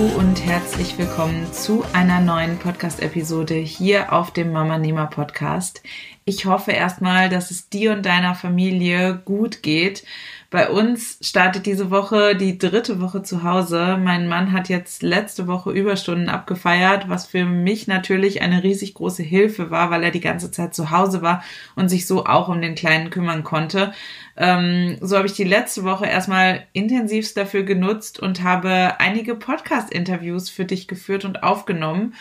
Und herzlich willkommen zu einer neuen Podcast-Episode hier auf dem Mama Nehmer Podcast. Ich hoffe erstmal, dass es dir und deiner Familie gut geht. Bei uns startet diese Woche die dritte Woche zu Hause. Mein Mann hat jetzt letzte Woche Überstunden abgefeiert, was für mich natürlich eine riesig große Hilfe war, weil er die ganze Zeit zu Hause war und sich so auch um den Kleinen kümmern konnte. Ähm, so habe ich die letzte Woche erstmal intensivst dafür genutzt und habe einige Podcast-Interviews für dich geführt und aufgenommen.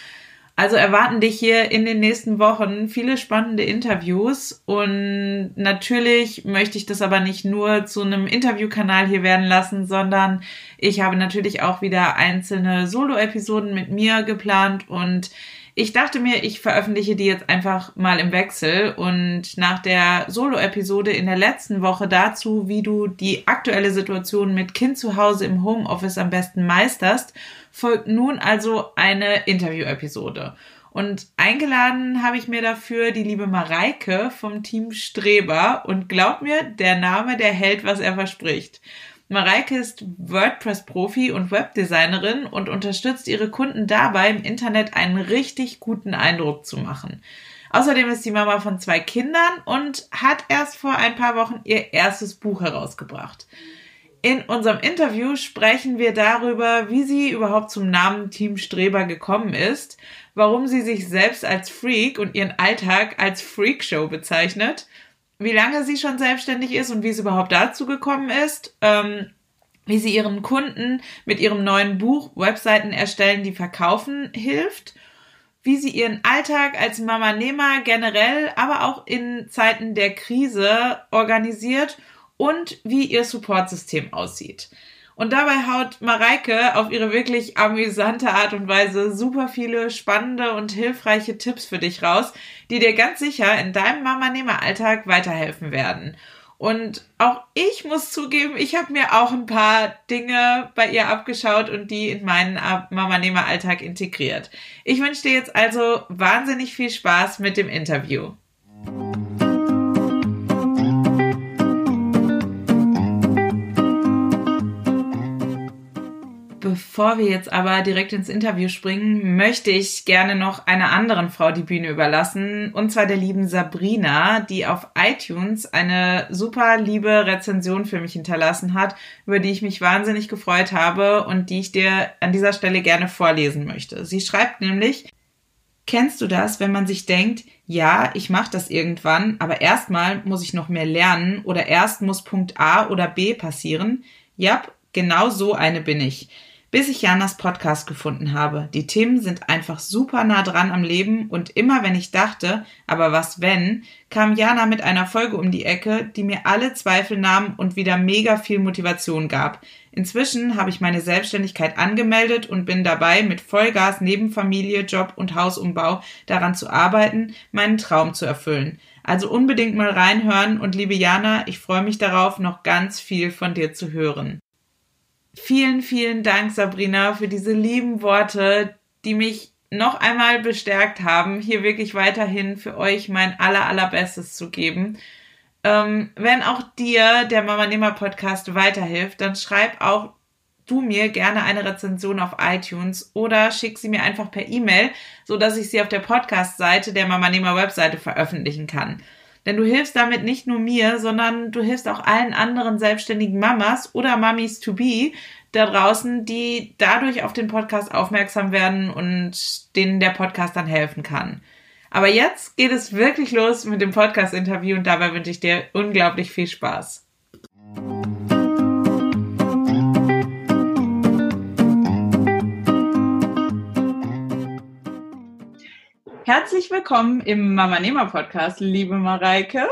Also erwarten dich hier in den nächsten Wochen viele spannende Interviews und natürlich möchte ich das aber nicht nur zu einem Interviewkanal hier werden lassen, sondern ich habe natürlich auch wieder einzelne Solo-Episoden mit mir geplant und ich dachte mir, ich veröffentliche die jetzt einfach mal im Wechsel und nach der Solo-Episode in der letzten Woche dazu, wie du die aktuelle Situation mit Kind zu Hause im Homeoffice am besten meisterst, folgt nun also eine Interview-Episode. Und eingeladen habe ich mir dafür die liebe Mareike vom Team Streber. Und glaub mir, der Name, der hält, was er verspricht. Mareike ist WordPress-Profi und Webdesignerin und unterstützt ihre Kunden dabei, im Internet einen richtig guten Eindruck zu machen. Außerdem ist sie Mama von zwei Kindern und hat erst vor ein paar Wochen ihr erstes Buch herausgebracht. In unserem Interview sprechen wir darüber, wie sie überhaupt zum Namen Team Streber gekommen ist, warum sie sich selbst als Freak und ihren Alltag als Freakshow bezeichnet wie lange sie schon selbstständig ist und wie es überhaupt dazu gekommen ist, ähm, wie sie ihren Kunden mit ihrem neuen Buch Webseiten erstellen, die verkaufen, hilft, wie sie ihren Alltag als Mama Nehmer generell, aber auch in Zeiten der Krise organisiert und wie ihr Supportsystem aussieht. Und dabei haut Mareike auf ihre wirklich amüsante Art und Weise super viele spannende und hilfreiche Tipps für dich raus, die dir ganz sicher in deinem Mama-Nehmer-Alltag weiterhelfen werden. Und auch ich muss zugeben, ich habe mir auch ein paar Dinge bei ihr abgeschaut und die in meinen Mama-Nehmer-Alltag integriert. Ich wünsche dir jetzt also wahnsinnig viel Spaß mit dem Interview. Bevor wir jetzt aber direkt ins Interview springen, möchte ich gerne noch einer anderen Frau die Bühne überlassen, und zwar der lieben Sabrina, die auf iTunes eine super liebe Rezension für mich hinterlassen hat, über die ich mich wahnsinnig gefreut habe und die ich dir an dieser Stelle gerne vorlesen möchte. Sie schreibt nämlich, Kennst du das, wenn man sich denkt, ja, ich mache das irgendwann, aber erstmal muss ich noch mehr lernen oder erst muss Punkt A oder B passieren? Ja, genau so eine bin ich bis ich Janas Podcast gefunden habe. Die Themen sind einfach super nah dran am Leben und immer wenn ich dachte, aber was wenn, kam Jana mit einer Folge um die Ecke, die mir alle Zweifel nahm und wieder mega viel Motivation gab. Inzwischen habe ich meine Selbstständigkeit angemeldet und bin dabei, mit Vollgas neben Familie, Job und Hausumbau daran zu arbeiten, meinen Traum zu erfüllen. Also unbedingt mal reinhören und liebe Jana, ich freue mich darauf, noch ganz viel von dir zu hören. Vielen, vielen Dank, Sabrina, für diese lieben Worte, die mich noch einmal bestärkt haben, hier wirklich weiterhin für euch mein aller, allerbestes zu geben. Ähm, wenn auch dir der Mama Nehmer Podcast weiterhilft, dann schreib auch du mir gerne eine Rezension auf iTunes oder schick sie mir einfach per E-Mail, so dass ich sie auf der Podcast-Seite der Mama Nehmer Webseite veröffentlichen kann. Denn du hilfst damit nicht nur mir, sondern du hilfst auch allen anderen selbstständigen Mamas oder Mummies to be da draußen, die dadurch auf den Podcast aufmerksam werden und denen der Podcast dann helfen kann. Aber jetzt geht es wirklich los mit dem Podcast-Interview und dabei wünsche ich dir unglaublich viel Spaß. Herzlich willkommen im Mama Nehmer Podcast, liebe Mareike.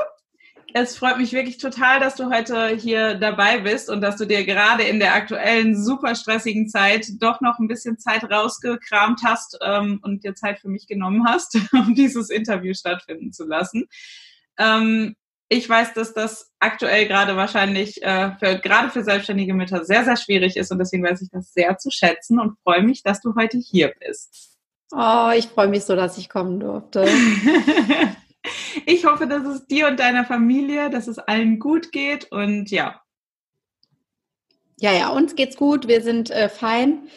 es freut mich wirklich total, dass du heute hier dabei bist und dass du dir gerade in der aktuellen super stressigen Zeit doch noch ein bisschen Zeit rausgekramt hast ähm, und dir Zeit für mich genommen hast, um dieses Interview stattfinden zu lassen. Ähm, ich weiß, dass das aktuell gerade wahrscheinlich äh, für, gerade für selbstständige Mütter sehr, sehr schwierig ist und deswegen weiß ich das sehr zu schätzen und freue mich, dass du heute hier bist. Oh, ich freue mich so, dass ich kommen durfte. ich hoffe, dass es dir und deiner Familie, dass es allen gut geht und ja. Ja, ja, uns geht's gut. Wir sind äh, fein.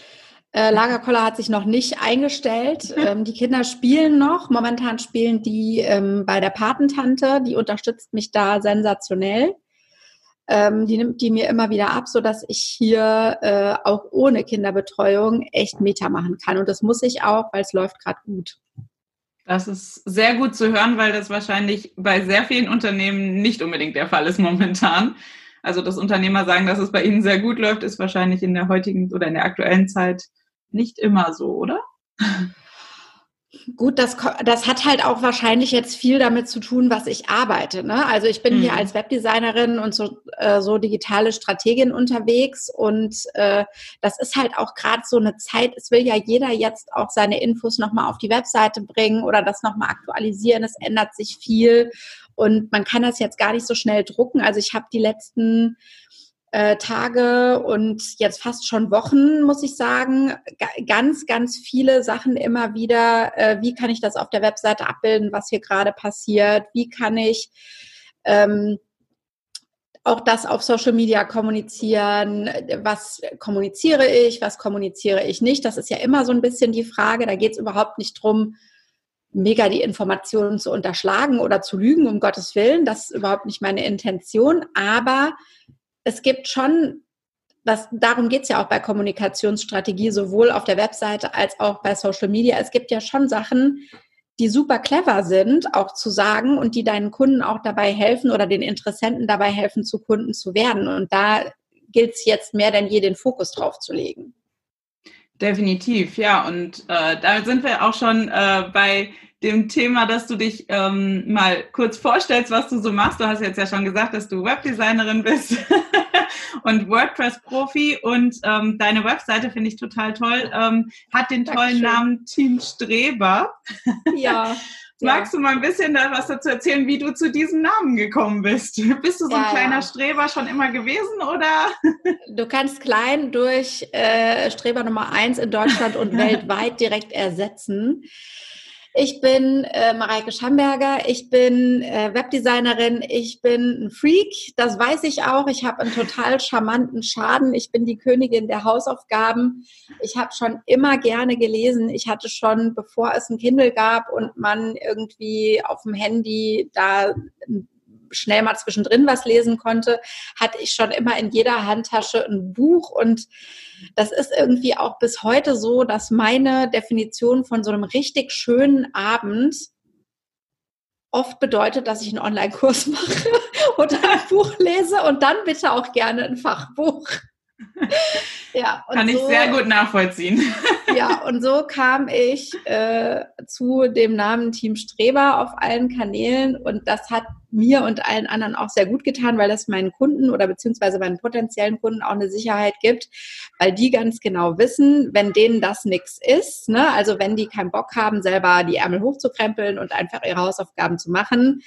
Äh, Lagerkoller hat sich noch nicht eingestellt. Ähm, die Kinder spielen noch. Momentan spielen die ähm, bei der Patentante. Die unterstützt mich da sensationell. Ähm, die nimmt die mir immer wieder ab, so dass ich hier äh, auch ohne Kinderbetreuung echt Meta machen kann. Und das muss ich auch, weil es läuft gerade gut. Das ist sehr gut zu hören, weil das wahrscheinlich bei sehr vielen Unternehmen nicht unbedingt der Fall ist momentan. Also, dass Unternehmer sagen, dass es bei ihnen sehr gut läuft, ist wahrscheinlich in der heutigen oder in der aktuellen Zeit nicht immer so, oder? Gut, das, das hat halt auch wahrscheinlich jetzt viel damit zu tun, was ich arbeite. Ne? Also ich bin mhm. hier als Webdesignerin und so, äh, so digitale Strategin unterwegs und äh, das ist halt auch gerade so eine Zeit, es will ja jeder jetzt auch seine Infos nochmal auf die Webseite bringen oder das nochmal aktualisieren. Es ändert sich viel und man kann das jetzt gar nicht so schnell drucken. Also ich habe die letzten äh, Tage und jetzt fast schon Wochen, muss ich sagen. ganz, ganz viele Sachen immer wieder. Äh, wie kann ich das auf der Webseite abbilden, was hier gerade passiert? Wie kann ich ähm, auch das auf Social Media kommunizieren? Was kommuniziere ich? Was kommuniziere ich nicht? Das ist ja immer so ein bisschen die Frage. Da geht es überhaupt nicht drum, mega die Informationen zu unterschlagen oder zu lügen, um Gottes Willen. Das ist überhaupt nicht meine Intention. Aber es gibt schon, das, darum geht es ja auch bei Kommunikationsstrategie, sowohl auf der Webseite als auch bei Social Media. Es gibt ja schon Sachen, die super clever sind, auch zu sagen und die deinen Kunden auch dabei helfen oder den Interessenten dabei helfen, zu Kunden zu werden. Und da gilt es jetzt mehr denn je, den Fokus drauf zu legen. Definitiv, ja. Und äh, da sind wir auch schon äh, bei dem Thema, dass du dich ähm, mal kurz vorstellst, was du so machst. Du hast jetzt ja schon gesagt, dass du Webdesignerin bist und WordPress-Profi und ähm, deine Webseite finde ich total toll. Ähm, hat den tollen Dankeschön. Namen Team Streber. Ja. Magst ja. du mal ein bisschen da was dazu erzählen, wie du zu diesem Namen gekommen bist? Bist du so ein ja, kleiner ja. Streber schon immer gewesen oder? Du kannst klein durch äh, Streber Nummer eins in Deutschland und weltweit direkt ersetzen. Ich bin äh, Mareike Schamberger, ich bin äh, Webdesignerin, ich bin ein Freak, das weiß ich auch. Ich habe einen total charmanten Schaden. Ich bin die Königin der Hausaufgaben. Ich habe schon immer gerne gelesen. Ich hatte schon, bevor es ein Kindle gab und man irgendwie auf dem Handy da schnell mal zwischendrin was lesen konnte, hatte ich schon immer in jeder Handtasche ein Buch und das ist irgendwie auch bis heute so, dass meine Definition von so einem richtig schönen Abend oft bedeutet, dass ich einen Online-Kurs mache und ein Buch lese und dann bitte auch gerne ein Fachbuch. Ja, Kann so, ich sehr gut nachvollziehen. Ja, und so kam ich äh, zu dem Namen Team Streber auf allen Kanälen und das hat mir und allen anderen auch sehr gut getan, weil das meinen Kunden oder beziehungsweise meinen potenziellen Kunden auch eine Sicherheit gibt, weil die ganz genau wissen, wenn denen das nichts ist, ne, also wenn die keinen Bock haben, selber die Ärmel hochzukrempeln und einfach ihre Hausaufgaben zu machen,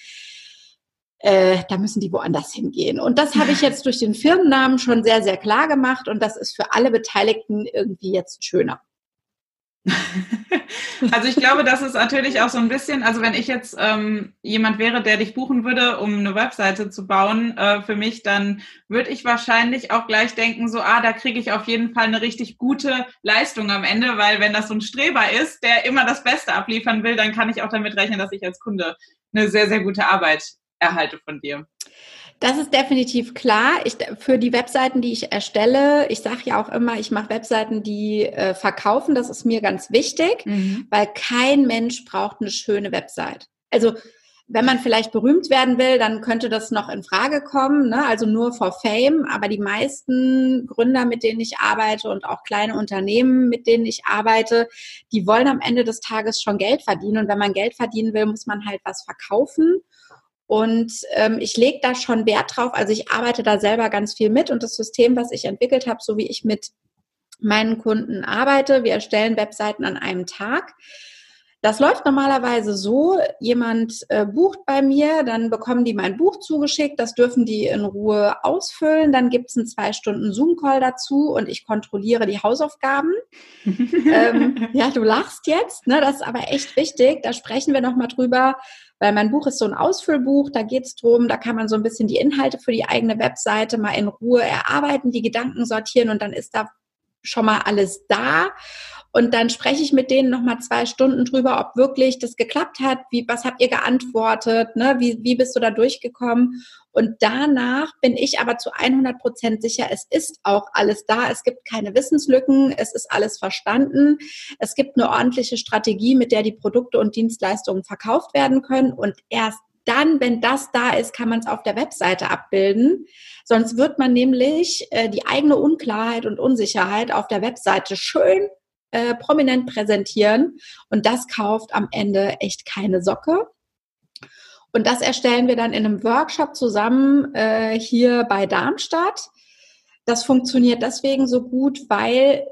äh, da müssen die woanders hingehen. Und das habe ich jetzt durch den Firmennamen schon sehr, sehr klar gemacht und das ist für alle Beteiligten irgendwie jetzt schöner. Also ich glaube, das ist natürlich auch so ein bisschen, also wenn ich jetzt ähm, jemand wäre, der dich buchen würde, um eine Webseite zu bauen äh, für mich, dann würde ich wahrscheinlich auch gleich denken, so, ah, da kriege ich auf jeden Fall eine richtig gute Leistung am Ende, weil wenn das so ein Streber ist, der immer das Beste abliefern will, dann kann ich auch damit rechnen, dass ich als Kunde eine sehr, sehr gute Arbeit erhalte von dir. Das ist definitiv klar. Ich, für die Webseiten, die ich erstelle, ich sage ja auch immer, ich mache Webseiten, die äh, verkaufen. Das ist mir ganz wichtig, mhm. weil kein Mensch braucht eine schöne Website. Also wenn man vielleicht berühmt werden will, dann könnte das noch in Frage kommen, ne? also nur for Fame. Aber die meisten Gründer, mit denen ich arbeite und auch kleine Unternehmen, mit denen ich arbeite, die wollen am Ende des Tages schon Geld verdienen. Und wenn man Geld verdienen will, muss man halt was verkaufen. Und ähm, ich lege da schon Wert drauf. Also ich arbeite da selber ganz viel mit und das System, was ich entwickelt habe, so wie ich mit meinen Kunden arbeite, wir erstellen Webseiten an einem Tag. Das läuft normalerweise so, jemand äh, bucht bei mir, dann bekommen die mein Buch zugeschickt, das dürfen die in Ruhe ausfüllen, dann gibt es einen zwei Stunden Zoom-Call dazu und ich kontrolliere die Hausaufgaben. ähm, ja, du lachst jetzt, ne? das ist aber echt wichtig, da sprechen wir nochmal drüber, weil mein Buch ist so ein Ausfüllbuch, da geht es drum, da kann man so ein bisschen die Inhalte für die eigene Webseite mal in Ruhe erarbeiten, die Gedanken sortieren und dann ist da schon mal alles da. Und dann spreche ich mit denen nochmal zwei Stunden drüber, ob wirklich das geklappt hat. Wie, was habt ihr geantwortet? Ne? Wie, wie bist du da durchgekommen? Und danach bin ich aber zu 100 Prozent sicher, es ist auch alles da. Es gibt keine Wissenslücken. Es ist alles verstanden. Es gibt eine ordentliche Strategie, mit der die Produkte und Dienstleistungen verkauft werden können. Und erst dann, wenn das da ist, kann man es auf der Webseite abbilden. Sonst wird man nämlich äh, die eigene Unklarheit und Unsicherheit auf der Webseite schön äh, prominent präsentieren und das kauft am Ende echt keine Socke. Und das erstellen wir dann in einem Workshop zusammen äh, hier bei Darmstadt. Das funktioniert deswegen so gut, weil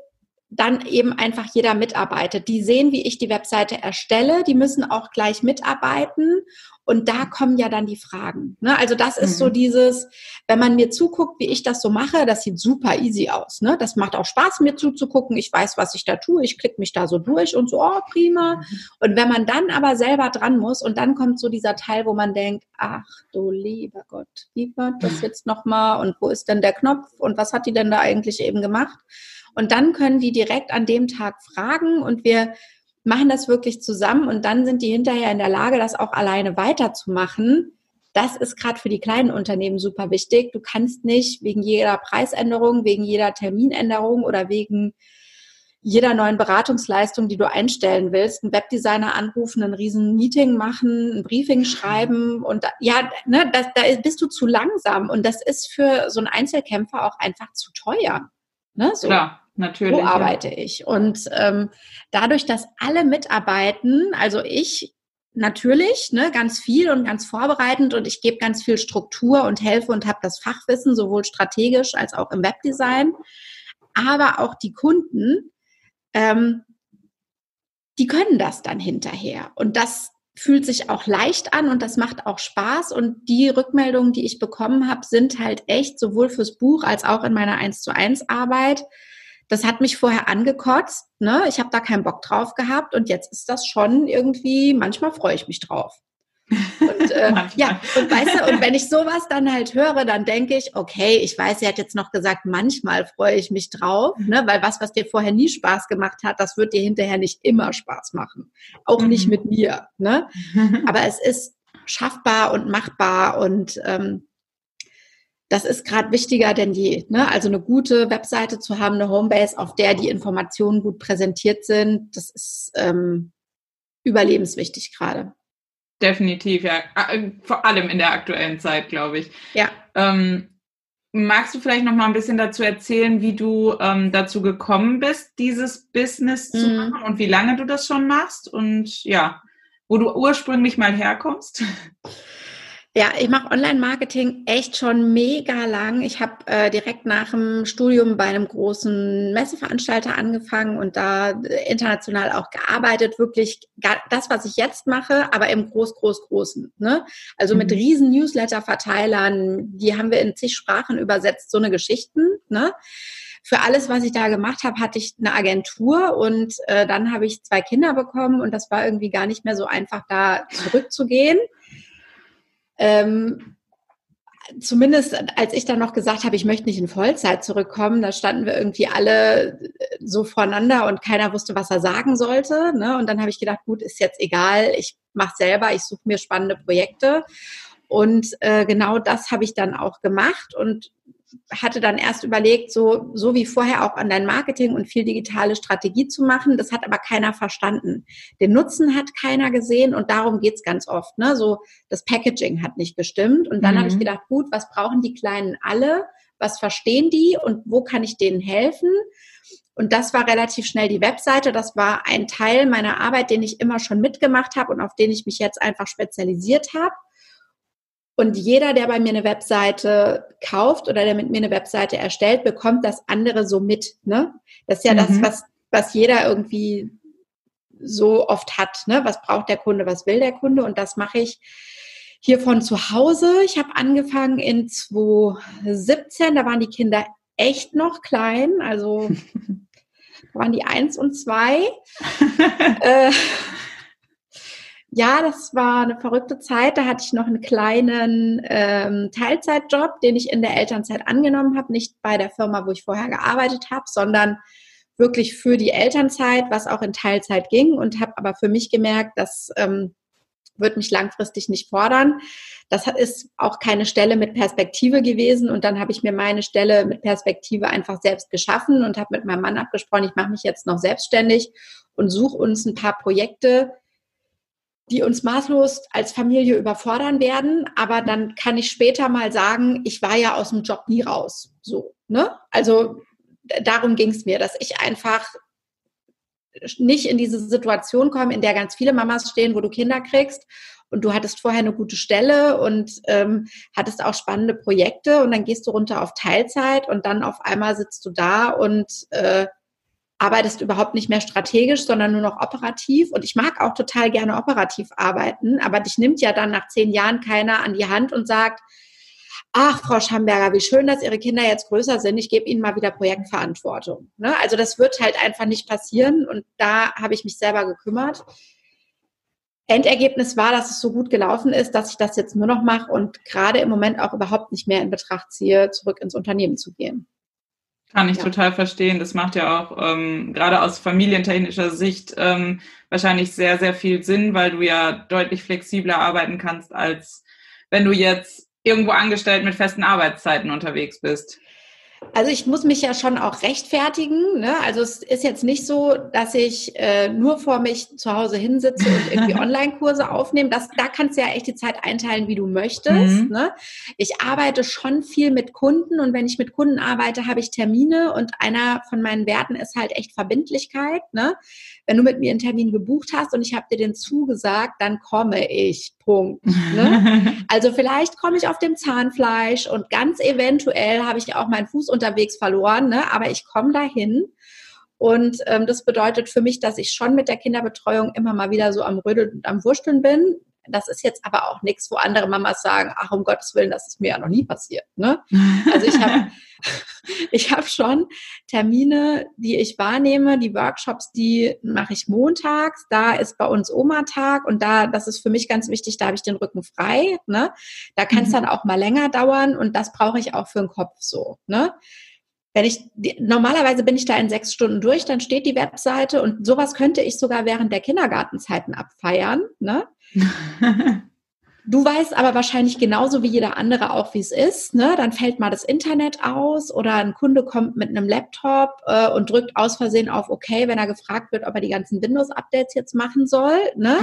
dann eben einfach jeder mitarbeitet. Die sehen, wie ich die Webseite erstelle, die müssen auch gleich mitarbeiten und da kommen ja dann die Fragen. Ne? Also das ist mhm. so dieses, wenn man mir zuguckt, wie ich das so mache, das sieht super easy aus. Ne? Das macht auch Spaß, mir zuzugucken. Ich weiß, was ich da tue. Ich klicke mich da so durch und so, oh, prima. Mhm. Und wenn man dann aber selber dran muss und dann kommt so dieser Teil, wo man denkt, ach du lieber Gott, wie wird das mhm. jetzt nochmal und wo ist denn der Knopf und was hat die denn da eigentlich eben gemacht? Und dann können die direkt an dem Tag fragen und wir machen das wirklich zusammen und dann sind die hinterher in der Lage, das auch alleine weiterzumachen. Das ist gerade für die kleinen Unternehmen super wichtig. Du kannst nicht wegen jeder Preisänderung, wegen jeder Terminänderung oder wegen jeder neuen Beratungsleistung, die du einstellen willst, einen Webdesigner anrufen, ein riesen Meeting machen, ein Briefing schreiben und ja, ne, das, da bist du zu langsam und das ist für so einen Einzelkämpfer auch einfach zu teuer. Ne, so. Klar. Natürlich. So arbeite ja. ich. Und ähm, dadurch, dass alle mitarbeiten, also ich natürlich, ne, ganz viel und ganz vorbereitend und ich gebe ganz viel Struktur und helfe und habe das Fachwissen, sowohl strategisch als auch im Webdesign. Aber auch die Kunden, ähm, die können das dann hinterher. Und das fühlt sich auch leicht an und das macht auch Spaß. Und die Rückmeldungen, die ich bekommen habe, sind halt echt sowohl fürs Buch als auch in meiner 1 zu 1 Arbeit das hat mich vorher angekotzt, ne? Ich habe da keinen Bock drauf gehabt und jetzt ist das schon irgendwie, manchmal freue ich mich drauf. Und äh, ja, und weißt du, und wenn ich sowas dann halt höre, dann denke ich, okay, ich weiß, sie hat jetzt noch gesagt, manchmal freue ich mich drauf, ne? weil was, was dir vorher nie Spaß gemacht hat, das wird dir hinterher nicht immer Spaß machen. Auch mhm. nicht mit mir. Ne? Aber es ist schaffbar und machbar und ähm, das ist gerade wichtiger denn je. Ne? Also eine gute Webseite zu haben, eine Homebase, auf der die Informationen gut präsentiert sind, das ist ähm, überlebenswichtig gerade. Definitiv, ja. Äh, vor allem in der aktuellen Zeit, glaube ich. Ja. Ähm, magst du vielleicht noch mal ein bisschen dazu erzählen, wie du ähm, dazu gekommen bist, dieses Business zu mhm. machen und wie lange du das schon machst und ja, wo du ursprünglich mal herkommst? Ja, ich mache Online-Marketing echt schon mega lang. Ich habe äh, direkt nach dem Studium bei einem großen Messeveranstalter angefangen und da äh, international auch gearbeitet. Wirklich das, was ich jetzt mache, aber im groß, groß, großen. Ne? Also mhm. mit riesen Newsletter-Verteilern, die haben wir in zig Sprachen übersetzt, so eine Geschichten. Ne? Für alles, was ich da gemacht habe, hatte ich eine Agentur und äh, dann habe ich zwei Kinder bekommen und das war irgendwie gar nicht mehr so einfach, da zurückzugehen. Ähm, zumindest als ich dann noch gesagt habe, ich möchte nicht in Vollzeit zurückkommen, da standen wir irgendwie alle so voreinander und keiner wusste, was er sagen sollte. Ne? Und dann habe ich gedacht, gut, ist jetzt egal, ich mache selber, ich suche mir spannende Projekte. Und äh, genau das habe ich dann auch gemacht und hatte dann erst überlegt, so, so wie vorher auch Online-Marketing und viel digitale Strategie zu machen. Das hat aber keiner verstanden. Den Nutzen hat keiner gesehen und darum geht's ganz oft. Ne? So, das Packaging hat nicht gestimmt. Und dann mhm. habe ich gedacht, gut, was brauchen die Kleinen alle? Was verstehen die und wo kann ich denen helfen? Und das war relativ schnell die Webseite. Das war ein Teil meiner Arbeit, den ich immer schon mitgemacht habe und auf den ich mich jetzt einfach spezialisiert habe. Und jeder, der bei mir eine Webseite kauft oder der mit mir eine Webseite erstellt, bekommt das andere so mit. Ne? Das ist ja mhm. das, was, was jeder irgendwie so oft hat. Ne? Was braucht der Kunde, was will der Kunde? Und das mache ich hier von zu Hause. Ich habe angefangen in 2017, da waren die Kinder echt noch klein, also da waren die eins und zwei. äh, ja, das war eine verrückte Zeit. Da hatte ich noch einen kleinen ähm, Teilzeitjob, den ich in der Elternzeit angenommen habe. Nicht bei der Firma, wo ich vorher gearbeitet habe, sondern wirklich für die Elternzeit, was auch in Teilzeit ging. Und habe aber für mich gemerkt, das ähm, wird mich langfristig nicht fordern. Das ist auch keine Stelle mit Perspektive gewesen. Und dann habe ich mir meine Stelle mit Perspektive einfach selbst geschaffen und habe mit meinem Mann abgesprochen, ich mache mich jetzt noch selbstständig und suche uns ein paar Projekte, die uns maßlos als Familie überfordern werden, aber dann kann ich später mal sagen, ich war ja aus dem Job nie raus. So, ne? Also darum ging es mir, dass ich einfach nicht in diese Situation komme, in der ganz viele Mamas stehen, wo du Kinder kriegst und du hattest vorher eine gute Stelle und ähm, hattest auch spannende Projekte und dann gehst du runter auf Teilzeit und dann auf einmal sitzt du da und äh, arbeitest überhaupt nicht mehr strategisch, sondern nur noch operativ. Und ich mag auch total gerne operativ arbeiten, aber dich nimmt ja dann nach zehn Jahren keiner an die Hand und sagt, ach, Frau Schamberger, wie schön, dass Ihre Kinder jetzt größer sind. Ich gebe Ihnen mal wieder Projektverantwortung. Ne? Also das wird halt einfach nicht passieren und da habe ich mich selber gekümmert. Endergebnis war, dass es so gut gelaufen ist, dass ich das jetzt nur noch mache und gerade im Moment auch überhaupt nicht mehr in Betracht ziehe, zurück ins Unternehmen zu gehen. Kann ich ja. total verstehen. Das macht ja auch ähm, gerade aus familientechnischer Sicht ähm, wahrscheinlich sehr, sehr viel Sinn, weil du ja deutlich flexibler arbeiten kannst, als wenn du jetzt irgendwo angestellt mit festen Arbeitszeiten unterwegs bist. Also ich muss mich ja schon auch rechtfertigen. Ne? Also es ist jetzt nicht so, dass ich äh, nur vor mich zu Hause hinsitze und irgendwie Online-Kurse aufnehme. Das, da kannst du ja echt die Zeit einteilen, wie du möchtest. Mhm. Ne? Ich arbeite schon viel mit Kunden und wenn ich mit Kunden arbeite, habe ich Termine und einer von meinen Werten ist halt echt Verbindlichkeit. Ne? Wenn du mit mir einen Termin gebucht hast und ich habe dir den zugesagt, dann komme ich. Punkt. Ne? Also vielleicht komme ich auf dem Zahnfleisch und ganz eventuell habe ich auch meinen Fuß unterwegs verloren, ne? aber ich komme dahin. Und ähm, das bedeutet für mich, dass ich schon mit der Kinderbetreuung immer mal wieder so am Rödeln und am Wursteln bin. Das ist jetzt aber auch nichts, wo andere Mamas sagen, ach um Gottes Willen, das ist mir ja noch nie passiert. Ne? Also ich habe ich hab schon Termine, die ich wahrnehme, die Workshops, die mache ich montags. Da ist bei uns Oma-Tag und da, das ist für mich ganz wichtig, da habe ich den Rücken frei. Ne? Da kann es mhm. dann auch mal länger dauern und das brauche ich auch für den Kopf so. Ne? Wenn ich normalerweise bin ich da in sechs Stunden durch, dann steht die Webseite und sowas könnte ich sogar während der Kindergartenzeiten abfeiern. Ne? Du weißt aber wahrscheinlich genauso wie jeder andere auch, wie es ist. Ne? Dann fällt mal das Internet aus oder ein Kunde kommt mit einem Laptop äh, und drückt aus Versehen auf OK, wenn er gefragt wird, ob er die ganzen Windows-Updates jetzt machen soll. Ne?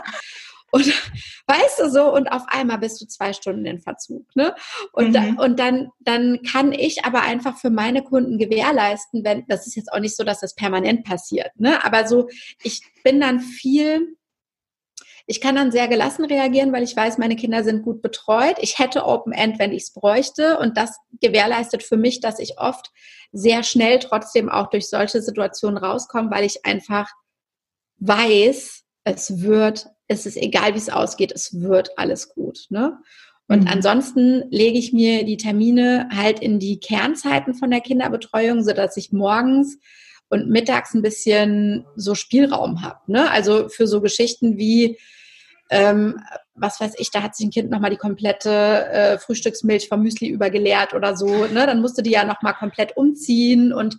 Und weißt du so, und auf einmal bist du zwei Stunden in Verzug. Ne? Und, mhm. da, und dann, dann kann ich aber einfach für meine Kunden gewährleisten, wenn, das ist jetzt auch nicht so, dass das permanent passiert, ne? Aber so, ich bin dann viel ich kann dann sehr gelassen reagieren, weil ich weiß, meine Kinder sind gut betreut. Ich hätte Open End, wenn ich es bräuchte. Und das gewährleistet für mich, dass ich oft sehr schnell trotzdem auch durch solche Situationen rauskomme, weil ich einfach weiß, es wird, es ist egal, wie es ausgeht, es wird alles gut. Ne? Und mhm. ansonsten lege ich mir die Termine halt in die Kernzeiten von der Kinderbetreuung, so dass ich morgens und mittags ein bisschen so Spielraum habe. Ne? Also für so Geschichten wie ähm, was weiß ich, da hat sich ein Kind nochmal die komplette äh, Frühstücksmilch vom Müsli übergeleert oder so, ne? Dann musste die ja nochmal komplett umziehen und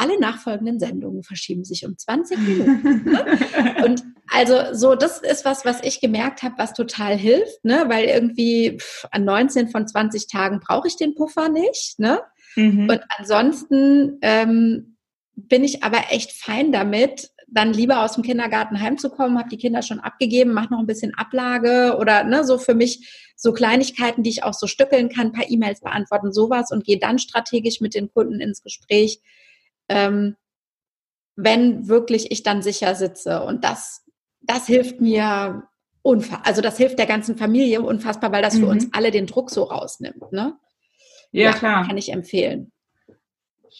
alle nachfolgenden Sendungen verschieben sich um 20 Minuten. Ne? Und also so, das ist was, was ich gemerkt habe, was total hilft, ne? weil irgendwie pff, an 19 von 20 Tagen brauche ich den Puffer nicht. Ne? Mhm. Und ansonsten ähm, bin ich aber echt fein damit, dann lieber aus dem Kindergarten heimzukommen, habe die Kinder schon abgegeben, mache noch ein bisschen Ablage oder ne, so für mich so Kleinigkeiten, die ich auch so stückeln kann, paar E-Mails beantworten, sowas und gehe dann strategisch mit den Kunden ins Gespräch, ähm, wenn wirklich ich dann sicher sitze. Und das, das hilft mir unfassbar. Also das hilft der ganzen Familie unfassbar, weil das für mhm. uns alle den Druck so rausnimmt. Ne? Ja, ja, klar. Kann ich empfehlen.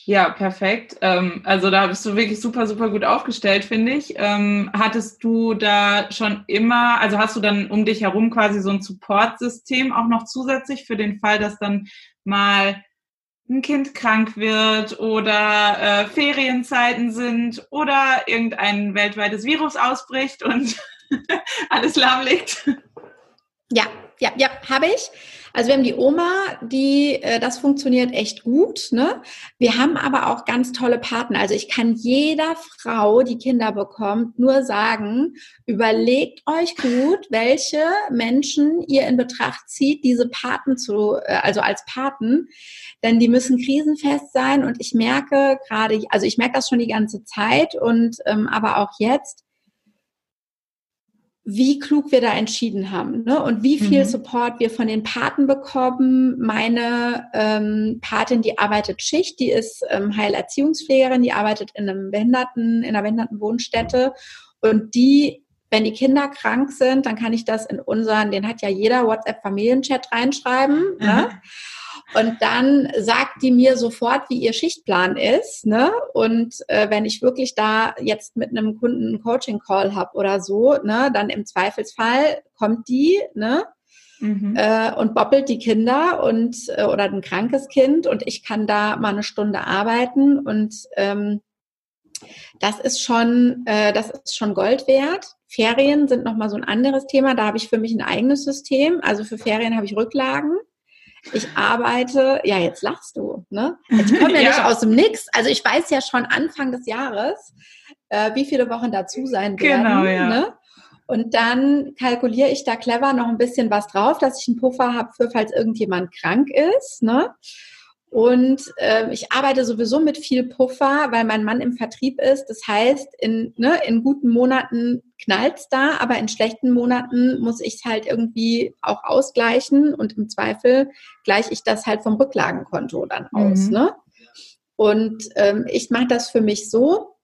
Ja, perfekt. Ähm, also da bist du wirklich super, super gut aufgestellt, finde ich. Ähm, hattest du da schon immer, also hast du dann um dich herum quasi so ein Support-System auch noch zusätzlich für den Fall, dass dann mal ein Kind krank wird oder äh, Ferienzeiten sind oder irgendein weltweites Virus ausbricht und alles lahmlegt? Ja, ja, ja, habe ich. Also wir haben die Oma, die, äh, das funktioniert echt gut. Ne? Wir haben aber auch ganz tolle Partner. Also ich kann jeder Frau, die Kinder bekommt, nur sagen, überlegt euch gut, welche Menschen ihr in Betracht zieht, diese Paten zu, äh, also als Paten. Denn die müssen krisenfest sein. Und ich merke gerade, also ich merke das schon die ganze Zeit und ähm, aber auch jetzt, wie klug wir da entschieden haben ne? und wie viel mhm. Support wir von den Paten bekommen. Meine ähm, Patin, die arbeitet Schicht, die ist ähm, Heilerziehungspflegerin, die arbeitet in einem Behinderten, in einer Behindertenwohnstätte und die wenn die Kinder krank sind, dann kann ich das in unseren, den hat ja jeder WhatsApp-Familienchat reinschreiben. Ne? Mhm. Ne? Und dann sagt die mir sofort, wie ihr Schichtplan ist. Ne? Und äh, wenn ich wirklich da jetzt mit einem Kunden einen Coaching-Call habe oder so, ne, dann im Zweifelsfall kommt die, ne? Mhm. Äh, und boppelt die Kinder und äh, oder ein krankes Kind und ich kann da mal eine Stunde arbeiten und ähm, das ist schon, äh, das ist schon Gold wert. Ferien sind nochmal so ein anderes Thema. Da habe ich für mich ein eigenes System. Also für Ferien habe ich Rücklagen. Ich arbeite, ja, jetzt lachst du, ne? Ich komme ja, ja, nicht aus dem Nix. Also ich weiß ja schon Anfang des Jahres, äh, wie viele Wochen dazu sein werden. Genau, ja. Ne? Und dann kalkuliere ich da clever noch ein bisschen was drauf, dass ich einen Puffer habe für, falls irgendjemand krank ist. Ne? Und äh, ich arbeite sowieso mit viel Puffer, weil mein Mann im Vertrieb ist. Das heißt, in, ne, in guten Monaten knallt's da, aber in schlechten Monaten muss ich es halt irgendwie auch ausgleichen und im Zweifel gleiche ich das halt vom Rücklagenkonto dann aus. Mhm. Ne? Und ähm, ich mache das für mich so.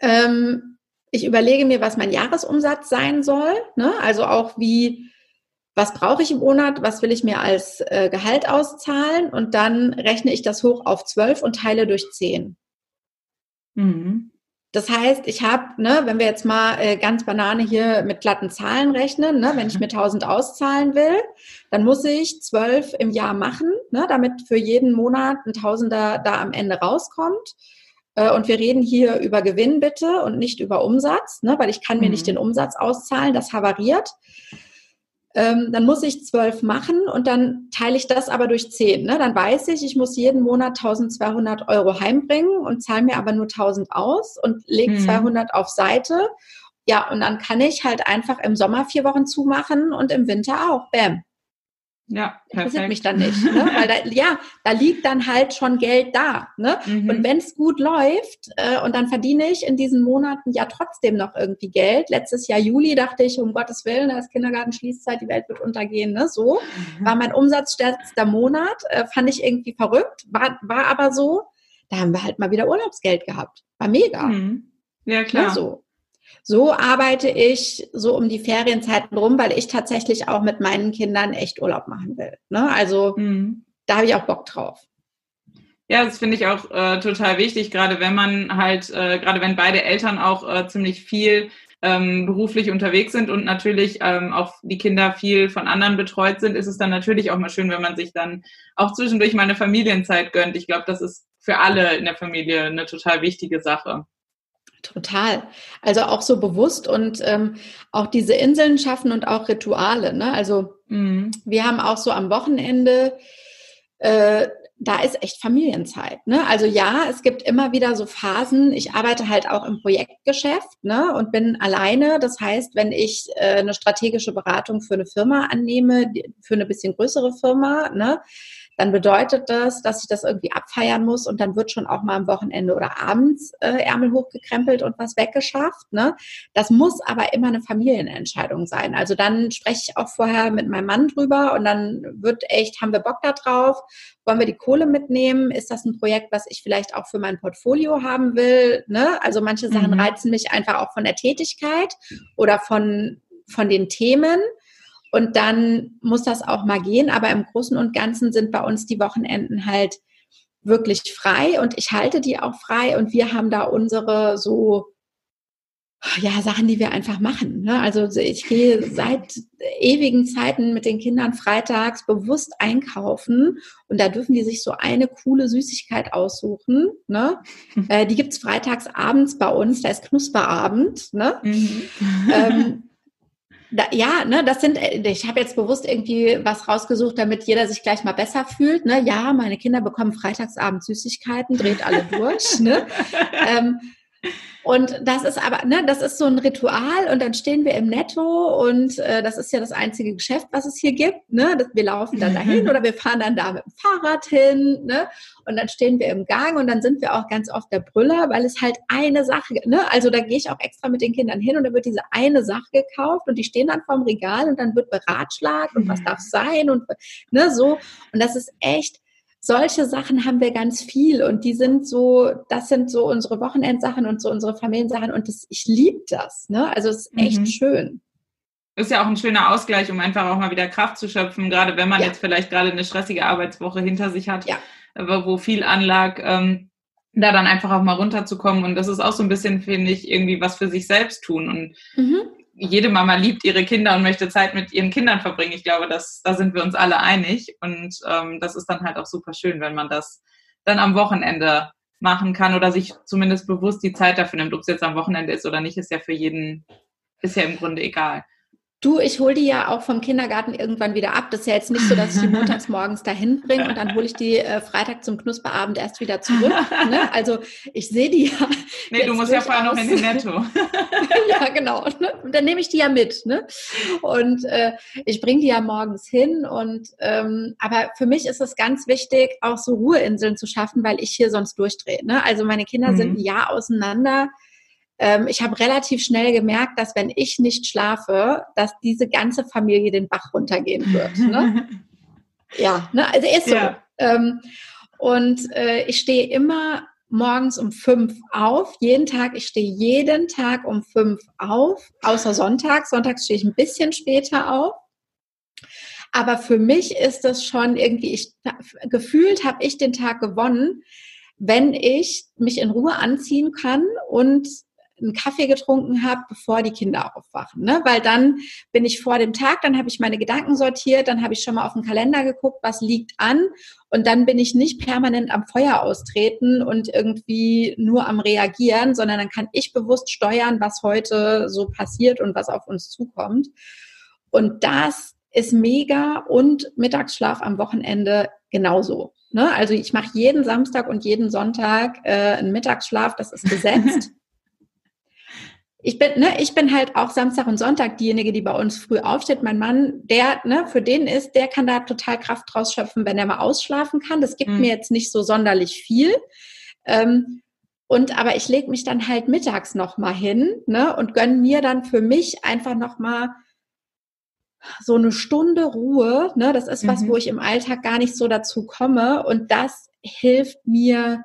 Ähm, ich überlege mir, was mein Jahresumsatz sein soll. Ne? Also auch wie was brauche ich im Monat, was will ich mir als äh, Gehalt auszahlen und dann rechne ich das hoch auf 12 und teile durch 10. Mhm. Das heißt, ich habe, ne, wenn wir jetzt mal äh, ganz Banane hier mit glatten Zahlen rechnen, ne, wenn ich mir 1000 auszahlen will, dann muss ich 12 im Jahr machen, ne, damit für jeden Monat ein Tausender da am Ende rauskommt. Äh, und wir reden hier über Gewinn bitte und nicht über Umsatz, ne, weil ich kann mir mhm. nicht den Umsatz auszahlen, das havariert ähm, dann muss ich zwölf machen und dann teile ich das aber durch zehn. Ne? Dann weiß ich, ich muss jeden Monat 1200 Euro heimbringen und zahle mir aber nur 1000 aus und lege hm. 200 auf Seite. Ja, und dann kann ich halt einfach im Sommer vier Wochen zumachen und im Winter auch. Bäm. Ja, interessiert mich dann nicht. Ne? Weil da, ja, da liegt dann halt schon Geld da. Ne? Mhm. Und wenn es gut läuft äh, und dann verdiene ich in diesen Monaten ja trotzdem noch irgendwie Geld. Letztes Jahr Juli dachte ich, um Gottes Willen, da ist Kindergartenschließzeit, die Welt wird untergehen. Ne? So mhm. war mein umsatzstärkster Monat. Äh, fand ich irgendwie verrückt, war, war aber so. Da haben wir halt mal wieder Urlaubsgeld gehabt. War mega. Mhm. Ja, klar. Ne, so. So arbeite ich so um die Ferienzeiten rum, weil ich tatsächlich auch mit meinen Kindern echt Urlaub machen will. Ne? Also mhm. da habe ich auch Bock drauf. Ja, das finde ich auch äh, total wichtig, gerade wenn man halt, äh, gerade wenn beide Eltern auch äh, ziemlich viel ähm, beruflich unterwegs sind und natürlich ähm, auch die Kinder viel von anderen betreut sind, ist es dann natürlich auch mal schön, wenn man sich dann auch zwischendurch mal eine Familienzeit gönnt. Ich glaube, das ist für alle in der Familie eine total wichtige Sache. Total. Also auch so bewusst und ähm, auch diese Inseln schaffen und auch Rituale. Ne? Also mhm. wir haben auch so am Wochenende, äh, da ist echt Familienzeit. Ne? Also ja, es gibt immer wieder so Phasen. Ich arbeite halt auch im Projektgeschäft ne? und bin alleine. Das heißt, wenn ich äh, eine strategische Beratung für eine Firma annehme, für eine bisschen größere Firma, ne? Dann bedeutet das, dass ich das irgendwie abfeiern muss und dann wird schon auch mal am Wochenende oder abends äh, Ärmel hochgekrempelt und was weggeschafft. Ne? Das muss aber immer eine Familienentscheidung sein. Also dann spreche ich auch vorher mit meinem Mann drüber und dann wird echt, haben wir Bock da drauf? Wollen wir die Kohle mitnehmen? Ist das ein Projekt, was ich vielleicht auch für mein Portfolio haben will? Ne? Also manche Sachen mhm. reizen mich einfach auch von der Tätigkeit oder von von den Themen und dann muss das auch mal gehen. Aber im Großen und Ganzen sind bei uns die Wochenenden halt wirklich frei und ich halte die auch frei und wir haben da unsere so ja, Sachen, die wir einfach machen. Ne? Also ich gehe seit ewigen Zeiten mit den Kindern freitags bewusst einkaufen und da dürfen die sich so eine coole Süßigkeit aussuchen. Ne? äh, die gibt's freitags abends bei uns, da ist Knusperabend. Ne? Mhm. ähm, da, ja, ne, das sind, äh, ich habe jetzt bewusst irgendwie was rausgesucht, damit jeder sich gleich mal besser fühlt. Ne? Ja, meine Kinder bekommen freitagsabend Süßigkeiten, dreht alle durch. ne? Ähm, und das ist aber, ne, das ist so ein Ritual und dann stehen wir im Netto und äh, das ist ja das einzige Geschäft, was es hier gibt. Ne? Wir laufen dann dahin oder wir fahren dann da mit dem Fahrrad hin, ne? Und dann stehen wir im Gang und dann sind wir auch ganz oft der Brüller, weil es halt eine Sache, ne? Also da gehe ich auch extra mit den Kindern hin und da wird diese eine Sache gekauft und die stehen dann vorm Regal und dann wird beratschlagt und was darf sein und ne, so. Und das ist echt solche Sachen haben wir ganz viel und die sind so, das sind so unsere Wochenendsachen und so unsere Familiensachen und das, ich liebe das. Ne? Also es ist echt mhm. schön. Ist ja auch ein schöner Ausgleich, um einfach auch mal wieder Kraft zu schöpfen, gerade wenn man ja. jetzt vielleicht gerade eine stressige Arbeitswoche hinter sich hat, ja. wo viel anlag, ähm, da dann einfach auch mal runterzukommen. Und das ist auch so ein bisschen, finde ich, irgendwie was für sich selbst tun. Und mhm jede Mama liebt ihre Kinder und möchte Zeit mit ihren Kindern verbringen. Ich glaube, das, da sind wir uns alle einig. Und ähm, das ist dann halt auch super schön, wenn man das dann am Wochenende machen kann oder sich zumindest bewusst die Zeit dafür nimmt. Ob es jetzt am Wochenende ist oder nicht, ist ja für jeden, ist ja im Grunde egal. Du, ich hole die ja auch vom Kindergarten irgendwann wieder ab. Das ist ja jetzt nicht so, dass ich die montags morgens dahin bringe und dann hole ich die äh, Freitag zum Knusperabend erst wieder zurück. Ne? Also ich sehe die ja. Nee, du musst ja vorher noch in den Netto. ja, genau. Ne? Und dann nehme ich die ja mit. Ne? Und äh, ich bringe die ja morgens hin. Und ähm, aber für mich ist es ganz wichtig, auch so Ruheinseln zu schaffen, weil ich hier sonst durchdrehe. Ne? Also meine Kinder mhm. sind ein Jahr auseinander ähm, ich habe relativ schnell gemerkt, dass wenn ich nicht schlafe, dass diese ganze Familie den Bach runtergehen wird. Ne? ja, ne? also ist so. Ja. Ähm, und äh, ich stehe immer morgens um fünf auf, jeden Tag. Ich stehe jeden Tag um fünf auf, außer Sonntag. Sonntags stehe ich ein bisschen später auf. Aber für mich ist das schon irgendwie, ich gefühlt habe ich den Tag gewonnen, wenn ich mich in Ruhe anziehen kann und einen Kaffee getrunken habe, bevor die Kinder aufwachen. Ne? Weil dann bin ich vor dem Tag, dann habe ich meine Gedanken sortiert, dann habe ich schon mal auf den Kalender geguckt, was liegt an. Und dann bin ich nicht permanent am Feuer austreten und irgendwie nur am Reagieren, sondern dann kann ich bewusst steuern, was heute so passiert und was auf uns zukommt. Und das ist mega und Mittagsschlaf am Wochenende genauso. Ne? Also ich mache jeden Samstag und jeden Sonntag äh, einen Mittagsschlaf, das ist gesetzt. ich bin, ne, ich bin halt auch Samstag und Sonntag diejenige, die bei uns früh aufsteht. Mein Mann, der, ne, für den ist, der kann da total Kraft draus schöpfen, wenn er mal ausschlafen kann. Das gibt mhm. mir jetzt nicht so sonderlich viel. Ähm, und aber ich lege mich dann halt mittags noch mal hin, ne, und gönn mir dann für mich einfach noch mal so eine Stunde Ruhe. Ne, das ist was, mhm. wo ich im Alltag gar nicht so dazu komme. Und das hilft mir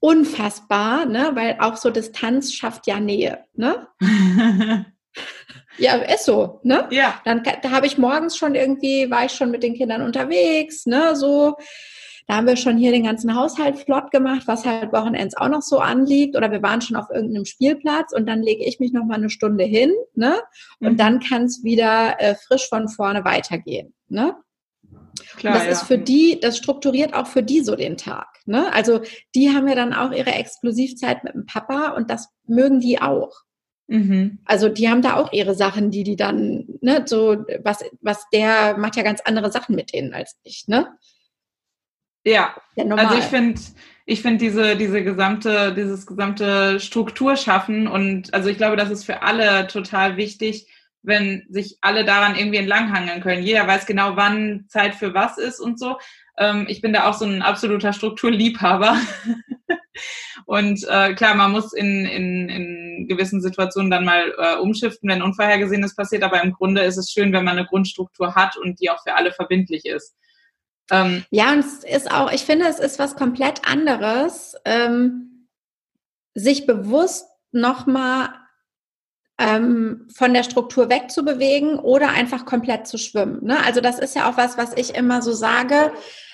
unfassbar, ne? weil auch so Distanz schafft ja Nähe. Ne? ja, ist so. Ne? Ja. Dann da habe ich morgens schon irgendwie, war ich schon mit den Kindern unterwegs, ne? so. Da haben wir schon hier den ganzen Haushalt flott gemacht, was halt Wochenends auch noch so anliegt. Oder wir waren schon auf irgendeinem Spielplatz und dann lege ich mich noch mal eine Stunde hin, ne? Und mhm. dann kann es wieder äh, frisch von vorne weitergehen, ne? Klar, das ja. ist für die, das strukturiert auch für die so den Tag. Ne? Also die haben ja dann auch ihre Exklusivzeit mit dem Papa und das mögen die auch. Mhm. Also die haben da auch ihre Sachen, die die dann, ne, so was, was der macht ja ganz andere Sachen mit denen als ich, ne? Ja, also ich finde, ich finde diese, diese gesamte, dieses gesamte Struktur schaffen und also ich glaube, das ist für alle total wichtig, wenn sich alle daran irgendwie entlanghangeln können. Jeder weiß genau, wann Zeit für was ist und so. Ähm, ich bin da auch so ein absoluter Strukturliebhaber. und äh, klar, man muss in, in, in gewissen Situationen dann mal äh, umschiften, wenn Unvorhergesehenes passiert, aber im Grunde ist es schön, wenn man eine Grundstruktur hat und die auch für alle verbindlich ist. Ähm, ja, und es ist auch, ich finde, es ist was komplett anderes, ähm, sich bewusst nochmal ähm, von der Struktur wegzubewegen oder einfach komplett zu schwimmen. Ne? Also das ist ja auch was, was ich immer so sage.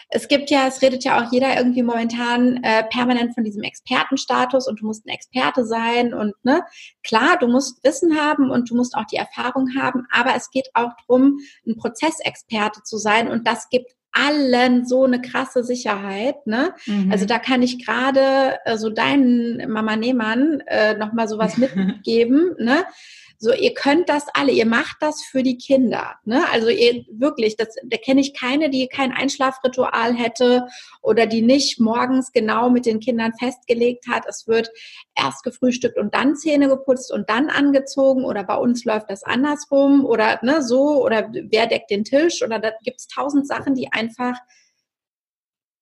Es gibt ja, es redet ja auch jeder irgendwie momentan äh, permanent von diesem Expertenstatus und du musst ein Experte sein und ne, klar, du musst Wissen haben und du musst auch die Erfahrung haben, aber es geht auch darum, ein Prozessexperte zu sein und das gibt allen so eine krasse Sicherheit. Ne? Mhm. Also da kann ich gerade äh, so deinen Mama Nehmann äh, nochmal sowas mitgeben. ne? So, ihr könnt das alle, ihr macht das für die Kinder. Ne? Also ihr wirklich, das, da kenne ich keine, die kein Einschlafritual hätte oder die nicht morgens genau mit den Kindern festgelegt hat. Es wird erst gefrühstückt und dann Zähne geputzt und dann angezogen oder bei uns läuft das andersrum oder ne, so oder wer deckt den Tisch oder da gibt es tausend Sachen, die einfach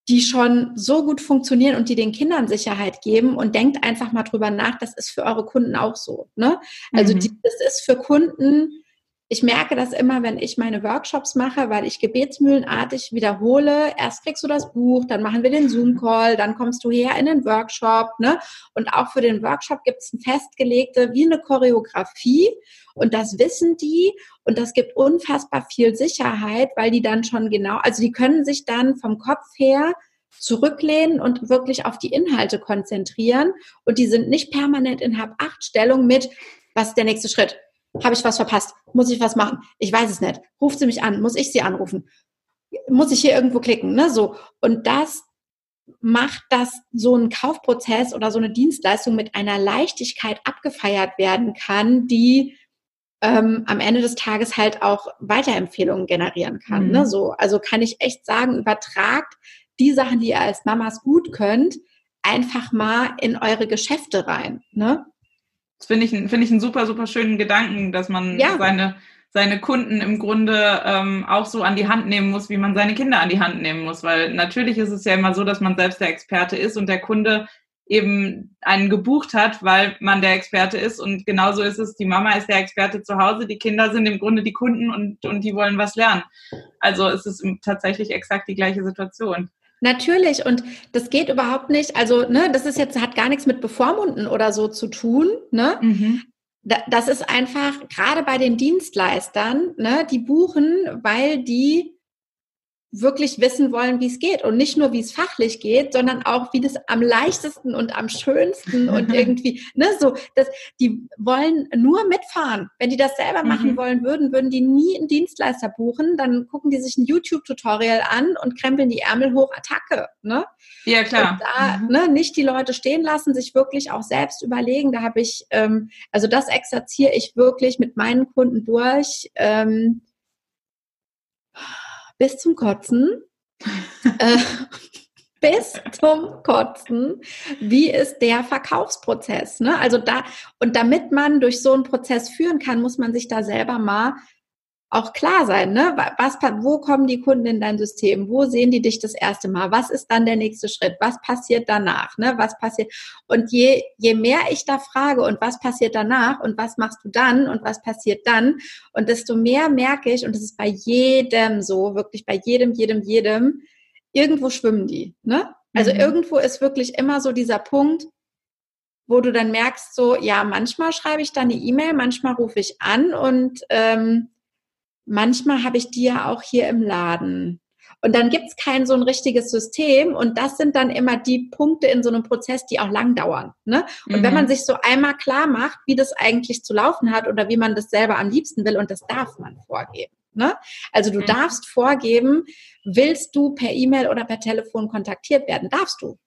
die schon so gut funktionieren und die den Kindern Sicherheit geben und denkt einfach mal drüber nach, das ist für eure Kunden auch so. Ne? Also mhm. die, das ist für Kunden ich merke das immer, wenn ich meine Workshops mache, weil ich gebetsmühlenartig wiederhole. Erst kriegst du das Buch, dann machen wir den Zoom-Call, dann kommst du her in den Workshop. Ne? Und auch für den Workshop gibt es ein festgelegte, wie eine Choreografie. Und das wissen die. Und das gibt unfassbar viel Sicherheit, weil die dann schon genau, also die können sich dann vom Kopf her zurücklehnen und wirklich auf die Inhalte konzentrieren. Und die sind nicht permanent in Hab-Acht-Stellung mit, was ist der nächste Schritt? Habe ich was verpasst? Muss ich was machen? Ich weiß es nicht. Ruft sie mich an? Muss ich sie anrufen? Muss ich hier irgendwo klicken? Ne? So. Und das macht, dass so ein Kaufprozess oder so eine Dienstleistung mit einer Leichtigkeit abgefeiert werden kann, die ähm, am Ende des Tages halt auch Weiterempfehlungen generieren kann. Ne? Mhm. Ne? So, also kann ich echt sagen, übertragt die Sachen, die ihr als Mamas gut könnt, einfach mal in eure Geschäfte rein. Ne? Das finde ich, finde ich einen super, super schönen Gedanken, dass man ja. seine, seine Kunden im Grunde ähm, auch so an die Hand nehmen muss, wie man seine Kinder an die Hand nehmen muss. Weil natürlich ist es ja immer so, dass man selbst der Experte ist und der Kunde eben einen gebucht hat, weil man der Experte ist. Und genauso ist es, die Mama ist der Experte zu Hause, die Kinder sind im Grunde die Kunden und, und die wollen was lernen. Also es ist tatsächlich exakt die gleiche Situation. Natürlich und das geht überhaupt nicht. Also ne, das ist jetzt hat gar nichts mit Bevormunden oder so zu tun. Ne? Mhm. Das ist einfach gerade bei den Dienstleistern, ne, die buchen, weil die wirklich wissen wollen, wie es geht. Und nicht nur, wie es fachlich geht, sondern auch, wie das am leichtesten und am schönsten und irgendwie, ne, so, das, die wollen nur mitfahren. Wenn die das selber machen mhm. wollen würden, würden die nie einen Dienstleister buchen. Dann gucken die sich ein YouTube-Tutorial an und krempeln die Ärmel hoch, Attacke, ne? Ja, klar. Und da, mhm. ne, nicht die Leute stehen lassen, sich wirklich auch selbst überlegen. Da habe ich, ähm, also das exerziere ich wirklich mit meinen Kunden durch. Ähm, bis zum Kotzen. äh, bis zum Kotzen. Wie ist der Verkaufsprozess? Ne? Also da, und damit man durch so einen Prozess führen kann, muss man sich da selber mal auch klar sein, ne? Was, wo kommen die Kunden in dein System? Wo sehen die dich das erste Mal? Was ist dann der nächste Schritt? Was passiert danach? Ne? Was passiert? Und je, je mehr ich da frage und was passiert danach und was machst du dann und was passiert dann und desto mehr merke ich und das ist bei jedem so, wirklich bei jedem, jedem, jedem, irgendwo schwimmen die, ne? Also mhm. irgendwo ist wirklich immer so dieser Punkt, wo du dann merkst, so, ja, manchmal schreibe ich dann eine E-Mail, manchmal rufe ich an und ähm, manchmal habe ich die ja auch hier im Laden. Und dann gibt es kein so ein richtiges System und das sind dann immer die Punkte in so einem Prozess, die auch lang dauern. Ne? Und mhm. wenn man sich so einmal klar macht, wie das eigentlich zu laufen hat oder wie man das selber am liebsten will, und das darf man vorgeben. Ne? Also du mhm. darfst vorgeben, willst du per E-Mail oder per Telefon kontaktiert werden? Darfst du.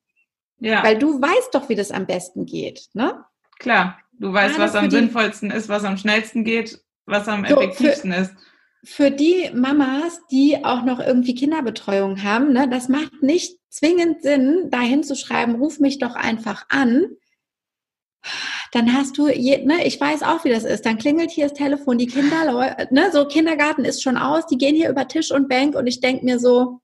Ja. Weil du weißt doch, wie das am besten geht. Ne? Klar, du weißt, Gerade was am sinnvollsten ist, was am schnellsten geht, was am so, effektivsten für, ist für die Mamas, die auch noch irgendwie Kinderbetreuung haben, ne, das macht nicht zwingend Sinn, da hinzuschreiben, ruf mich doch einfach an. Dann hast du, je, ne, ich weiß auch, wie das ist. Dann klingelt hier das Telefon, die Kinder, ne, so Kindergarten ist schon aus, die gehen hier über Tisch und Bank und ich denke mir so,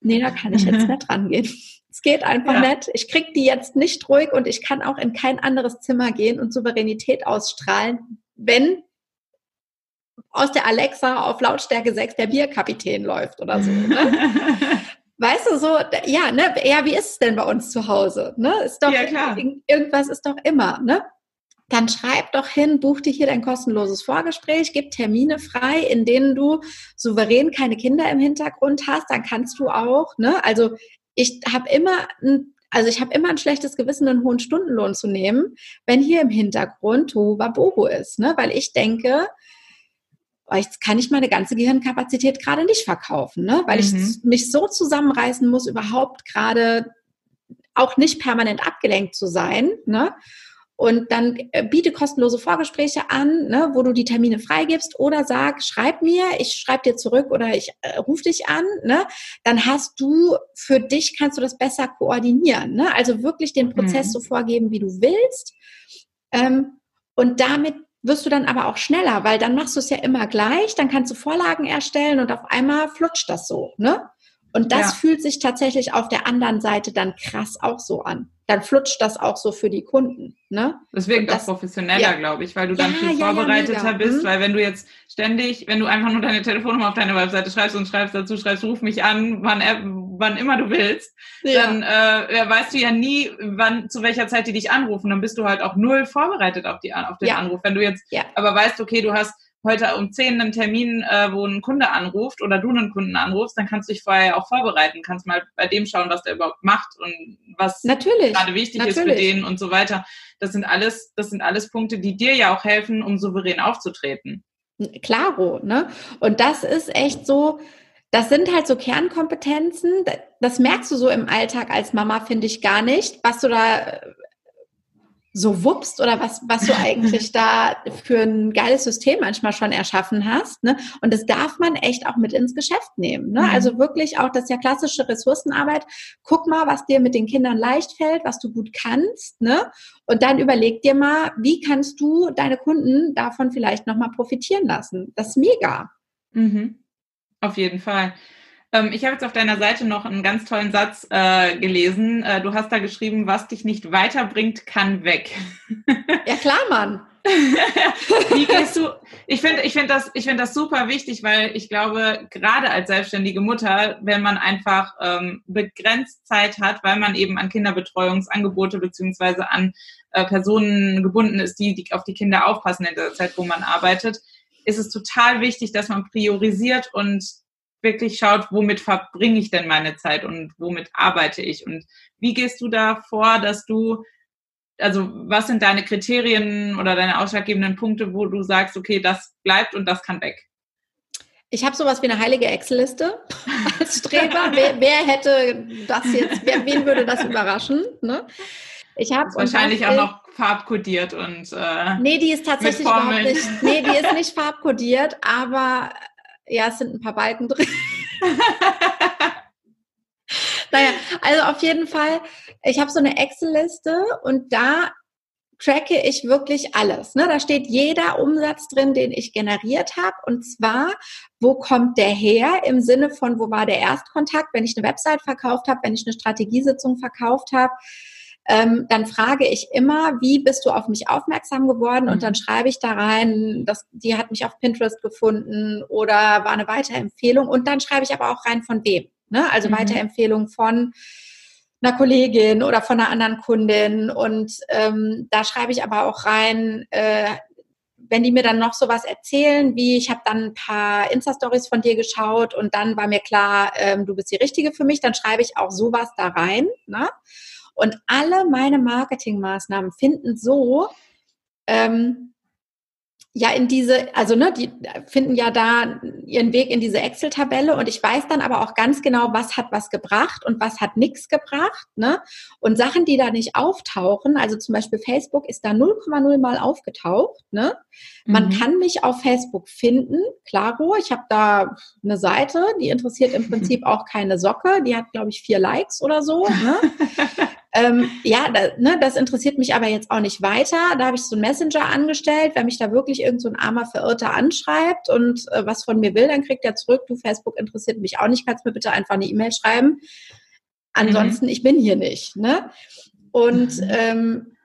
nee, da kann ich jetzt nicht rangehen. Es geht einfach ja. nicht. Ich krieg die jetzt nicht ruhig und ich kann auch in kein anderes Zimmer gehen und Souveränität ausstrahlen, wenn aus der Alexa auf Lautstärke 6 der Bierkapitän läuft oder so. Ne? weißt du, so, ja, ne, ja, wie ist es denn bei uns zu Hause? Ne? Ist doch, ja, klar. irgendwas ist doch immer, ne? dann schreib doch hin, buch dir hier dein kostenloses Vorgespräch, gib Termine frei, in denen du souverän keine Kinder im Hintergrund hast, dann kannst du auch, ne? Also ich habe immer ein also ich habe immer ein schlechtes Gewissen, einen hohen Stundenlohn zu nehmen, wenn hier im Hintergrund Tohuwabohu ist, ne? Weil ich denke, jetzt kann ich meine ganze Gehirnkapazität gerade nicht verkaufen, ne? Weil mhm. ich mich so zusammenreißen muss, überhaupt gerade auch nicht permanent abgelenkt zu sein, ne? Und dann äh, biete kostenlose Vorgespräche an, ne, wo du die Termine freigibst oder sag, schreib mir, ich schreibe dir zurück oder ich äh, rufe dich an. Ne, dann hast du für dich, kannst du das besser koordinieren. Ne? Also wirklich den Prozess mhm. so vorgeben, wie du willst. Ähm, und damit wirst du dann aber auch schneller, weil dann machst du es ja immer gleich, dann kannst du Vorlagen erstellen und auf einmal flutscht das so. Ne? Und das ja. fühlt sich tatsächlich auf der anderen Seite dann krass auch so an. Dann flutscht das auch so für die Kunden. Ne? Das wirkt das, auch professioneller, ja. glaube ich, weil du dann ja, viel vorbereiteter bist. Mhm. Weil wenn du jetzt ständig, wenn du einfach nur deine Telefonnummer auf deine Webseite schreibst und schreibst dazu, schreibst, ruf mich an, wann, wann immer du willst, dann äh, weißt du ja nie, wann, zu welcher Zeit die dich anrufen. Dann bist du halt auch null vorbereitet auf, die, auf den Anruf. Wenn du jetzt aber weißt, okay, du hast heute um 10 einen Termin, äh, wo ein Kunde anruft oder du einen Kunden anrufst, dann kannst du dich vorher auch vorbereiten, kannst mal bei dem schauen, was der überhaupt macht und was natürlich, gerade wichtig natürlich. ist für den und so weiter. Das sind alles, das sind alles Punkte, die dir ja auch helfen, um souverän aufzutreten. Klaro, ne? Und das ist echt so, das sind halt so Kernkompetenzen. Das merkst du so im Alltag als Mama, finde ich gar nicht, was du da so wuppst oder was, was du eigentlich da für ein geiles System manchmal schon erschaffen hast. Ne? Und das darf man echt auch mit ins Geschäft nehmen. Ne? Mhm. Also wirklich auch, das ist ja klassische Ressourcenarbeit. Guck mal, was dir mit den Kindern leicht fällt, was du gut kannst. Ne? Und dann überleg dir mal, wie kannst du deine Kunden davon vielleicht nochmal profitieren lassen. Das ist mega. Mhm. Auf jeden Fall. Ähm, ich habe jetzt auf deiner Seite noch einen ganz tollen Satz äh, gelesen. Äh, du hast da geschrieben, was dich nicht weiterbringt, kann weg. ja klar, Mann. Wie gehst du? Ich finde, ich finde das, ich finde das super wichtig, weil ich glaube, gerade als selbstständige Mutter, wenn man einfach ähm, begrenzt Zeit hat, weil man eben an Kinderbetreuungsangebote beziehungsweise an äh, Personen gebunden ist, die, die auf die Kinder aufpassen in der Zeit, wo man arbeitet, ist es total wichtig, dass man priorisiert und wirklich schaut, womit verbringe ich denn meine Zeit und womit arbeite ich und wie gehst du da vor, dass du, also was sind deine Kriterien oder deine ausschlaggebenden Punkte, wo du sagst, okay, das bleibt und das kann weg? Ich habe sowas wie eine heilige Excel-Liste als Streber. wer, wer, hätte das jetzt, wer, wen würde das überraschen? Ne? Ich habe wahrscheinlich auch noch farbkodiert und äh, nee, die ist tatsächlich überhaupt nicht. Nee, die ist nicht farbkodiert, aber ja, es sind ein paar Balken drin. naja, also auf jeden Fall, ich habe so eine Excel-Liste und da tracke ich wirklich alles. Ne? Da steht jeder Umsatz drin, den ich generiert habe. Und zwar, wo kommt der her? Im Sinne von, wo war der Erstkontakt, wenn ich eine Website verkauft habe, wenn ich eine Strategiesitzung verkauft habe ähm, dann frage ich immer, wie bist du auf mich aufmerksam geworden? Und dann mhm. schreibe ich da rein, dass die hat mich auf Pinterest gefunden oder war eine Weiterempfehlung. Und dann schreibe ich aber auch rein von wem. Ne? Also mhm. Weiterempfehlung von einer Kollegin oder von einer anderen Kundin. Und ähm, da schreibe ich aber auch rein, äh, wenn die mir dann noch sowas erzählen, wie ich habe dann ein paar Insta-Stories von dir geschaut und dann war mir klar, ähm, du bist die Richtige für mich, dann schreibe ich auch sowas da rein. Ne? Und alle meine Marketingmaßnahmen finden so, ähm, ja in diese, also ne, die finden ja da ihren Weg in diese Excel-Tabelle und ich weiß dann aber auch ganz genau, was hat was gebracht und was hat nichts gebracht, ne? Und Sachen, die da nicht auftauchen, also zum Beispiel Facebook ist da 0,0 mal aufgetaucht, ne? Man mhm. kann mich auf Facebook finden, klaro, ich habe da eine Seite, die interessiert im Prinzip auch keine Socke, die hat glaube ich vier Likes oder so, ne? Ähm, ja, da, ne, das interessiert mich aber jetzt auch nicht weiter. Da habe ich so einen Messenger angestellt. Wenn mich da wirklich irgend so ein armer Verirrter anschreibt und äh, was von mir will, dann kriegt er zurück, du Facebook interessiert mich auch nicht, kannst mir bitte einfach eine E-Mail schreiben. Ansonsten, mhm. ich bin hier nicht. Ne? Und mhm. ähm,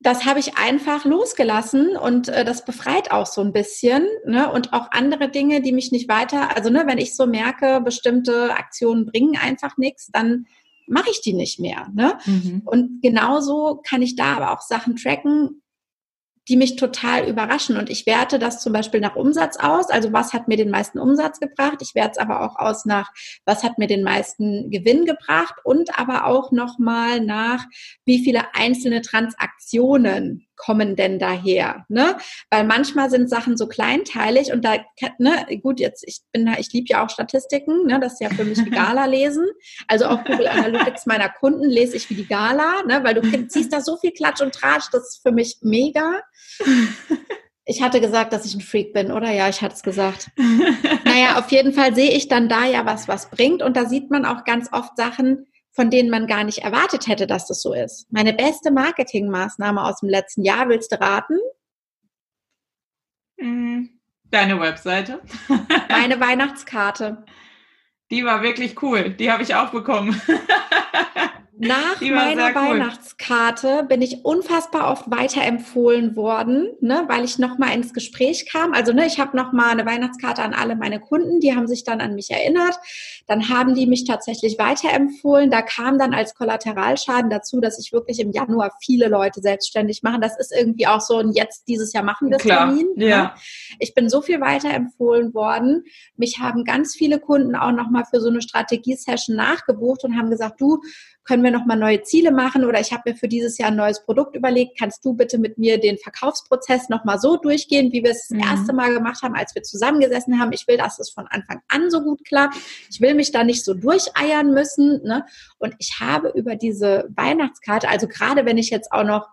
das habe ich einfach losgelassen und äh, das befreit auch so ein bisschen. Ne? Und auch andere Dinge, die mich nicht weiter, also ne, wenn ich so merke, bestimmte Aktionen bringen einfach nichts, dann mache ich die nicht mehr. Ne? Mhm. Und genauso kann ich da aber auch Sachen tracken. die mich total überraschen. Und ich werte das zum Beispiel nach Umsatz aus. Also was hat mir den meisten Umsatz gebracht? Ich werte es aber auch aus nach, was hat mir den meisten Gewinn gebracht? Und aber auch nochmal nach, wie viele einzelne Transaktionen kommen denn daher? Ne? Weil manchmal sind Sachen so kleinteilig und da, ne, gut, jetzt, ich bin da, ich liebe ja auch Statistiken, ne? Das ist ja für mich wie Gala lesen. Also auch Google Analytics meiner Kunden lese ich wie die Gala, ne? Weil du siehst da so viel Klatsch und Tratsch, das ist für mich mega. Ich hatte gesagt, dass ich ein Freak bin, oder? Ja, ich hatte es gesagt. naja, auf jeden Fall sehe ich dann da ja was, was bringt. Und da sieht man auch ganz oft Sachen, von denen man gar nicht erwartet hätte, dass das so ist. Meine beste Marketingmaßnahme aus dem letzten Jahr, willst du raten? Mhm. Deine Webseite. Meine Weihnachtskarte. Die war wirklich cool. Die habe ich auch bekommen. Nach meiner Weihnachtskarte bin ich unfassbar oft weiterempfohlen worden, ne, weil ich nochmal ins Gespräch kam. Also ne, ich habe nochmal eine Weihnachtskarte an alle meine Kunden, die haben sich dann an mich erinnert. Dann haben die mich tatsächlich weiterempfohlen. Da kam dann als Kollateralschaden dazu, dass ich wirklich im Januar viele Leute selbstständig machen. Das ist irgendwie auch so ein jetzt dieses Jahr machen wir Termin. Ne? Ja. Ne? Ich bin so viel weiterempfohlen worden. Mich haben ganz viele Kunden auch nochmal für so eine Strategie-Session nachgebucht und haben gesagt, du, können wir nochmal neue Ziele machen oder ich habe mir für dieses Jahr ein neues Produkt überlegt, kannst du bitte mit mir den Verkaufsprozess nochmal so durchgehen, wie wir es das mhm. erste Mal gemacht haben, als wir zusammengesessen haben. Ich will, dass es von Anfang an so gut klappt. Ich will mich da nicht so durcheiern müssen. Ne? Und ich habe über diese Weihnachtskarte, also gerade wenn ich jetzt auch noch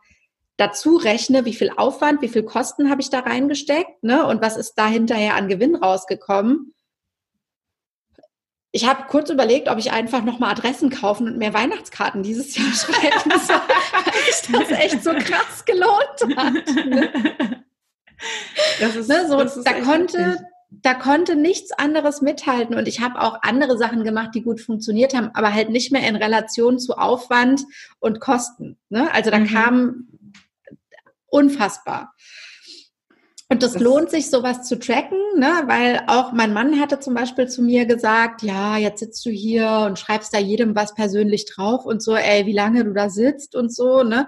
dazu rechne, wie viel Aufwand, wie viel Kosten habe ich da reingesteckt ne? und was ist da hinterher an Gewinn rausgekommen, ich habe kurz überlegt, ob ich einfach nochmal Adressen kaufen und mehr Weihnachtskarten dieses Jahr schreiben soll, weil sich das echt so krass gelohnt hat. Das ist, ne, so, das da konnte, da konnte nichts anderes mithalten und ich habe auch andere Sachen gemacht, die gut funktioniert haben, aber halt nicht mehr in Relation zu Aufwand und Kosten. Ne? Also da mhm. kam unfassbar. Und das, das lohnt sich, sowas zu tracken, ne? weil auch mein Mann hatte zum Beispiel zu mir gesagt, ja, jetzt sitzt du hier und schreibst da jedem was persönlich drauf und so, ey, wie lange du da sitzt und so, ne?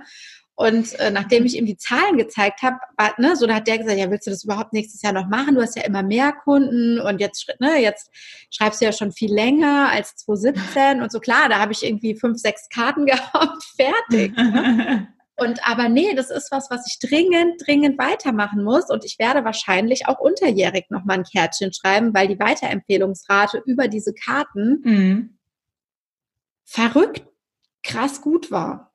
Und äh, nachdem ich ihm die Zahlen gezeigt habe, ne, so da hat der gesagt, ja, willst du das überhaupt nächstes Jahr noch machen? Du hast ja immer mehr Kunden und jetzt, ne, jetzt schreibst du ja schon viel länger als 2017 und so klar, da habe ich irgendwie fünf, sechs Karten gehabt, fertig. Ne? Und aber nee, das ist was, was ich dringend, dringend weitermachen muss. Und ich werde wahrscheinlich auch unterjährig nochmal ein Kärtchen schreiben, weil die Weiterempfehlungsrate über diese Karten mhm. verrückt krass gut war.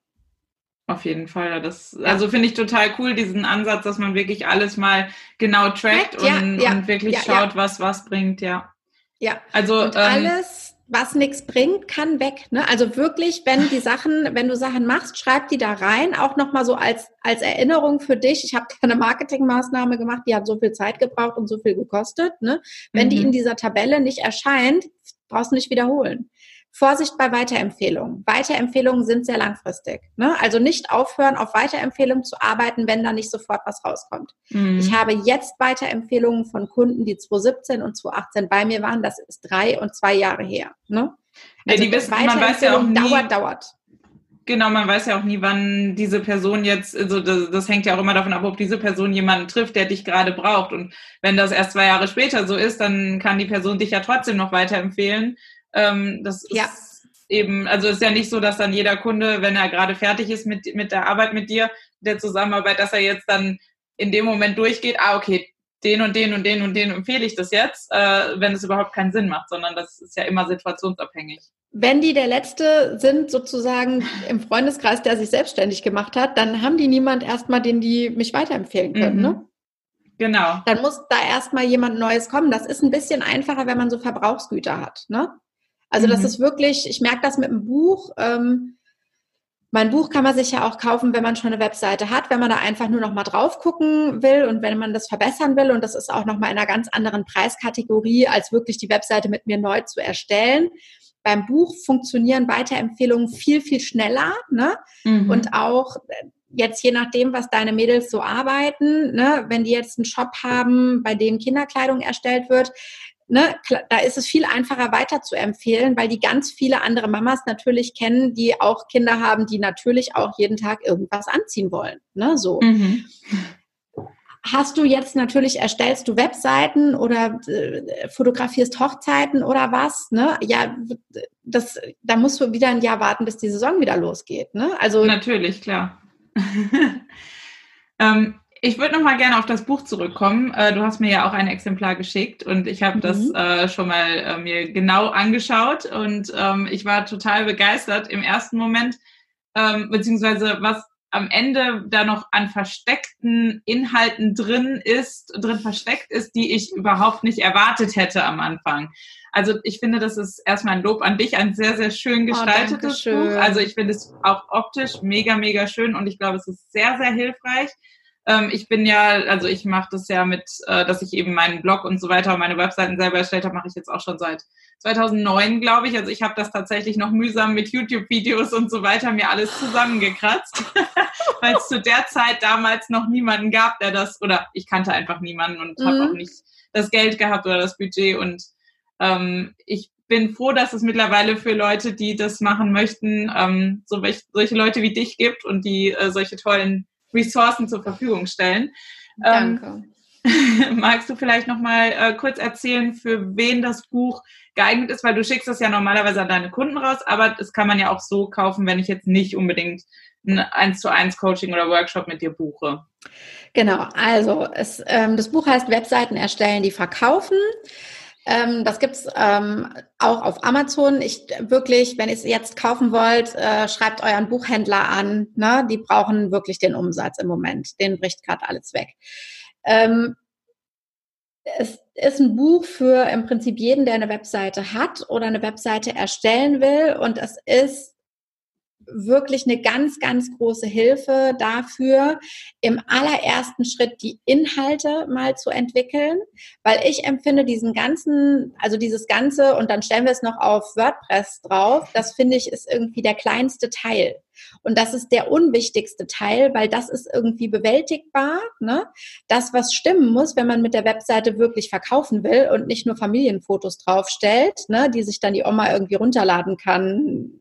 Auf jeden Fall. Das, also finde ich total cool, diesen Ansatz, dass man wirklich alles mal genau trackt ja, und, ja, und, wirklich schaut, was was bringt, ja. Ja. Also und ähm, alles was nichts bringt, kann weg. Ne? Also wirklich, wenn die Sachen, wenn du Sachen machst, schreib die da rein, auch nochmal so als, als Erinnerung für dich. Ich habe eine Marketingmaßnahme gemacht, die hat so viel Zeit gebraucht und so viel gekostet. Ne? Wenn mhm. die in dieser Tabelle nicht erscheint, brauchst du nicht wiederholen. Vorsicht bei Weiterempfehlungen. Weiterempfehlungen sind sehr langfristig. Ne? Also nicht aufhören, auf Weiterempfehlungen zu arbeiten, wenn da nicht sofort was rauskommt. Mhm. Ich habe jetzt Weiterempfehlungen von Kunden, die 2017 und 2018 bei mir waren. Das ist drei und zwei Jahre her. Ne? Also ja, die wissen, man weiß ja auch nie, dauert, dauert. Genau, man weiß ja auch nie, wann diese Person jetzt, also das, das, hängt ja auch immer davon ab, ob diese Person jemanden trifft, der dich gerade braucht. Und wenn das erst zwei Jahre später so ist, dann kann die Person dich ja trotzdem noch weiterempfehlen. Ähm, das ist ja. eben, also ist ja nicht so, dass dann jeder Kunde, wenn er gerade fertig ist mit, mit der Arbeit mit dir, der Zusammenarbeit, dass er jetzt dann in dem Moment durchgeht, ah, okay, den und den und den und den empfehle ich das jetzt, äh, wenn es überhaupt keinen Sinn macht, sondern das ist ja immer situationsabhängig. Wenn die der Letzte sind, sozusagen im Freundeskreis, der sich selbstständig gemacht hat, dann haben die niemand erstmal, den die mich weiterempfehlen können, mhm. ne? Genau. Dann muss da erstmal jemand Neues kommen. Das ist ein bisschen einfacher, wenn man so Verbrauchsgüter hat, ne? Also mhm. das ist wirklich, ich merke das mit dem Buch. Ähm, mein Buch kann man sich ja auch kaufen, wenn man schon eine Webseite hat, wenn man da einfach nur noch mal drauf gucken will und wenn man das verbessern will. Und das ist auch noch mal in einer ganz anderen Preiskategorie, als wirklich die Webseite mit mir neu zu erstellen. Beim Buch funktionieren Weiterempfehlungen viel, viel schneller. Ne? Mhm. Und auch äh, jetzt je nachdem, was deine Mädels so arbeiten, ne, wenn die jetzt einen Shop haben, bei dem Kinderkleidung erstellt wird, ne, da ist es viel einfacher weiter zu empfehlen, weil die ganz viele andere Mamas natürlich kennen, die auch Kinder haben, die natürlich auch jeden Tag irgendwas anziehen wollen. Ne, so. Mhm. hast du jetzt natürlich, erstellst du Webseiten oder äh, fotografierst Hochzeiten oder was, ne? Ja, das, da musst du wieder ein Jahr warten, bis die Saison wieder losgeht, ne? Also. Natürlich, klar. ähm, ich würde noch mal gerne auf das Buch zurückkommen. Äh, du hast mir ja auch ein Exemplar geschickt und ich habe mhm. das äh, schon mal äh, mir genau angeschaut und ähm, ich war total begeistert im ersten Moment, ähm, beziehungsweise was am Ende da noch an versteckten Inhalten drin ist, drin versteckt ist, die ich überhaupt nicht erwartet hätte am Anfang. Also ich finde, das ist erstmal ein Lob an dich, ein sehr, sehr schön oh, gestaltetes oh, Buch. Also ich finde es auch optisch mega, mega schön und ich glaube, es ist sehr, sehr hilfreich. Ähm, ich bin ja, also ich mache das ja mit, äh, dass ich eben meinen Blog und so weiter und meine Webseiten selber erstellt habe, mache ich jetzt auch schon seit 2009, glaube ich. Also ich habe das tatsächlich noch mühsam mit YouTube-Videos und so weiter mir alles zusammengekratzt, weil es zu der Zeit damals noch niemanden gab, der das, oder ich kannte einfach niemanden und mhm. habe auch nicht das Geld gehabt oder das Budget und ähm, ich bin froh, dass es mittlerweile für Leute, die das machen möchten, ähm, so welche, solche Leute wie dich gibt und die äh, solche tollen Ressourcen zur Verfügung stellen. Ähm, Danke. Ähm, magst du vielleicht noch mal äh, kurz erzählen, für wen das Buch geeignet ist, weil du schickst das ja normalerweise an deine Kunden raus, aber das kann man ja auch so kaufen, wenn ich jetzt nicht unbedingt ein 1 zu 1 Coaching oder Workshop mit dir buche. Genau, also es, ähm, das Buch heißt Webseiten erstellen, die verkaufen. Ähm, das gibt's ähm, auch auf Amazon. Ich wirklich, wenn ihr es jetzt kaufen wollt, äh, schreibt euren Buchhändler an. Ne? Die brauchen wirklich den Umsatz im Moment. Den bricht gerade alles weg. Ähm, es ist ein Buch für im Prinzip jeden, der eine Webseite hat oder eine Webseite erstellen will. Und es ist wirklich eine ganz, ganz große Hilfe dafür, im allerersten Schritt die Inhalte mal zu entwickeln, weil ich empfinde diesen ganzen, also dieses Ganze, und dann stellen wir es noch auf WordPress drauf, das finde ich ist irgendwie der kleinste Teil. Und das ist der unwichtigste Teil, weil das ist irgendwie bewältigbar. Ne? Das, was stimmen muss, wenn man mit der Webseite wirklich verkaufen will und nicht nur Familienfotos draufstellt, ne, die sich dann die Oma irgendwie runterladen kann,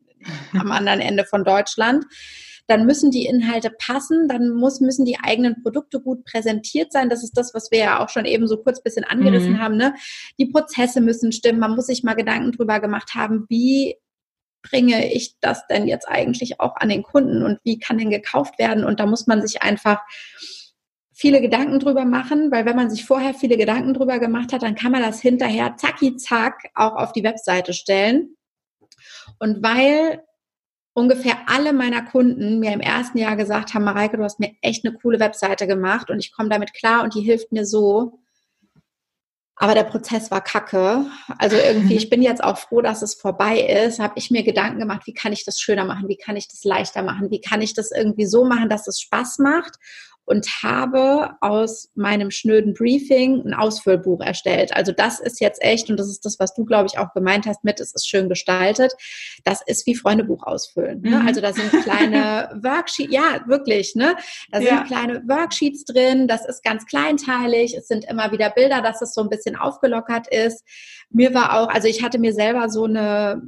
am anderen Ende von Deutschland. Dann müssen die Inhalte passen, dann muss, müssen die eigenen Produkte gut präsentiert sein. Das ist das, was wir ja auch schon eben so kurz bisschen angerissen mhm. haben. Ne? Die Prozesse müssen stimmen. Man muss sich mal Gedanken drüber gemacht haben, wie bringe ich das denn jetzt eigentlich auch an den Kunden und wie kann denn gekauft werden? Und da muss man sich einfach viele Gedanken drüber machen, weil wenn man sich vorher viele Gedanken drüber gemacht hat, dann kann man das hinterher zacki zack auch auf die Webseite stellen. Und weil ungefähr alle meiner Kunden mir im ersten Jahr gesagt haben, Mareike, du hast mir echt eine coole Webseite gemacht und ich komme damit klar und die hilft mir so. Aber der Prozess war kacke. Also irgendwie, ich bin jetzt auch froh, dass es vorbei ist. Habe ich mir Gedanken gemacht, wie kann ich das schöner machen? Wie kann ich das leichter machen? Wie kann ich das irgendwie so machen, dass es Spaß macht? Und habe aus meinem schnöden Briefing ein Ausfüllbuch erstellt. Also das ist jetzt echt, und das ist das, was du, glaube ich, auch gemeint hast mit, es ist schön gestaltet. Das ist wie Freundebuch ausfüllen. Ne? Mhm. Also da sind kleine Worksheets, ja, wirklich, ne? Da sind ja. kleine Worksheets drin, das ist ganz kleinteilig, es sind immer wieder Bilder, dass es so ein bisschen aufgelockert ist. Mir war auch, also ich hatte mir selber so eine,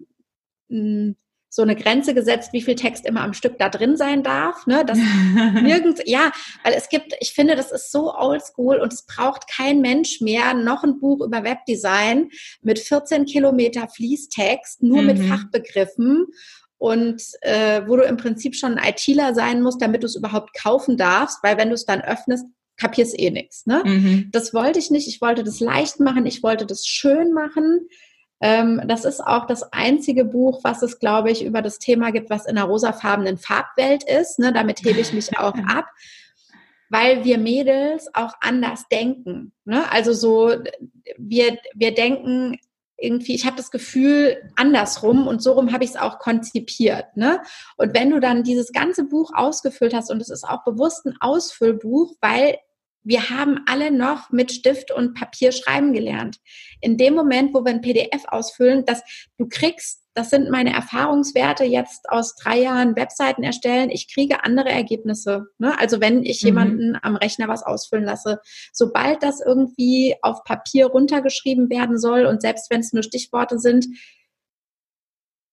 hm, so eine Grenze gesetzt, wie viel Text immer am Stück da drin sein darf, ne? Das nirgends, ja, weil es gibt, ich finde, das ist so oldschool und es braucht kein Mensch mehr noch ein Buch über Webdesign mit 14 Kilometer Fließtext, nur mhm. mit Fachbegriffen und äh, wo du im Prinzip schon ein ITler sein musst, damit du es überhaupt kaufen darfst, weil wenn du es dann öffnest, kapierst eh nichts. Ne? Mhm. Das wollte ich nicht. Ich wollte das leicht machen. Ich wollte das schön machen. Ähm, das ist auch das einzige Buch, was es, glaube ich, über das Thema gibt, was in einer rosafarbenen Farbwelt ist. Ne? Damit hebe ich mich auch ab, weil wir Mädels auch anders denken. Ne? Also so, wir, wir denken irgendwie, ich habe das Gefühl andersrum und so rum habe ich es auch konzipiert. Ne? Und wenn du dann dieses ganze Buch ausgefüllt hast und es ist auch bewusst ein Ausfüllbuch, weil wir haben alle noch mit Stift und Papier schreiben gelernt. In dem Moment, wo wir ein PDF ausfüllen, dass du kriegst, das sind meine Erfahrungswerte jetzt aus drei Jahren Webseiten erstellen. Ich kriege andere Ergebnisse. Ne? Also wenn ich mhm. jemanden am Rechner was ausfüllen lasse, sobald das irgendwie auf Papier runtergeschrieben werden soll und selbst wenn es nur Stichworte sind,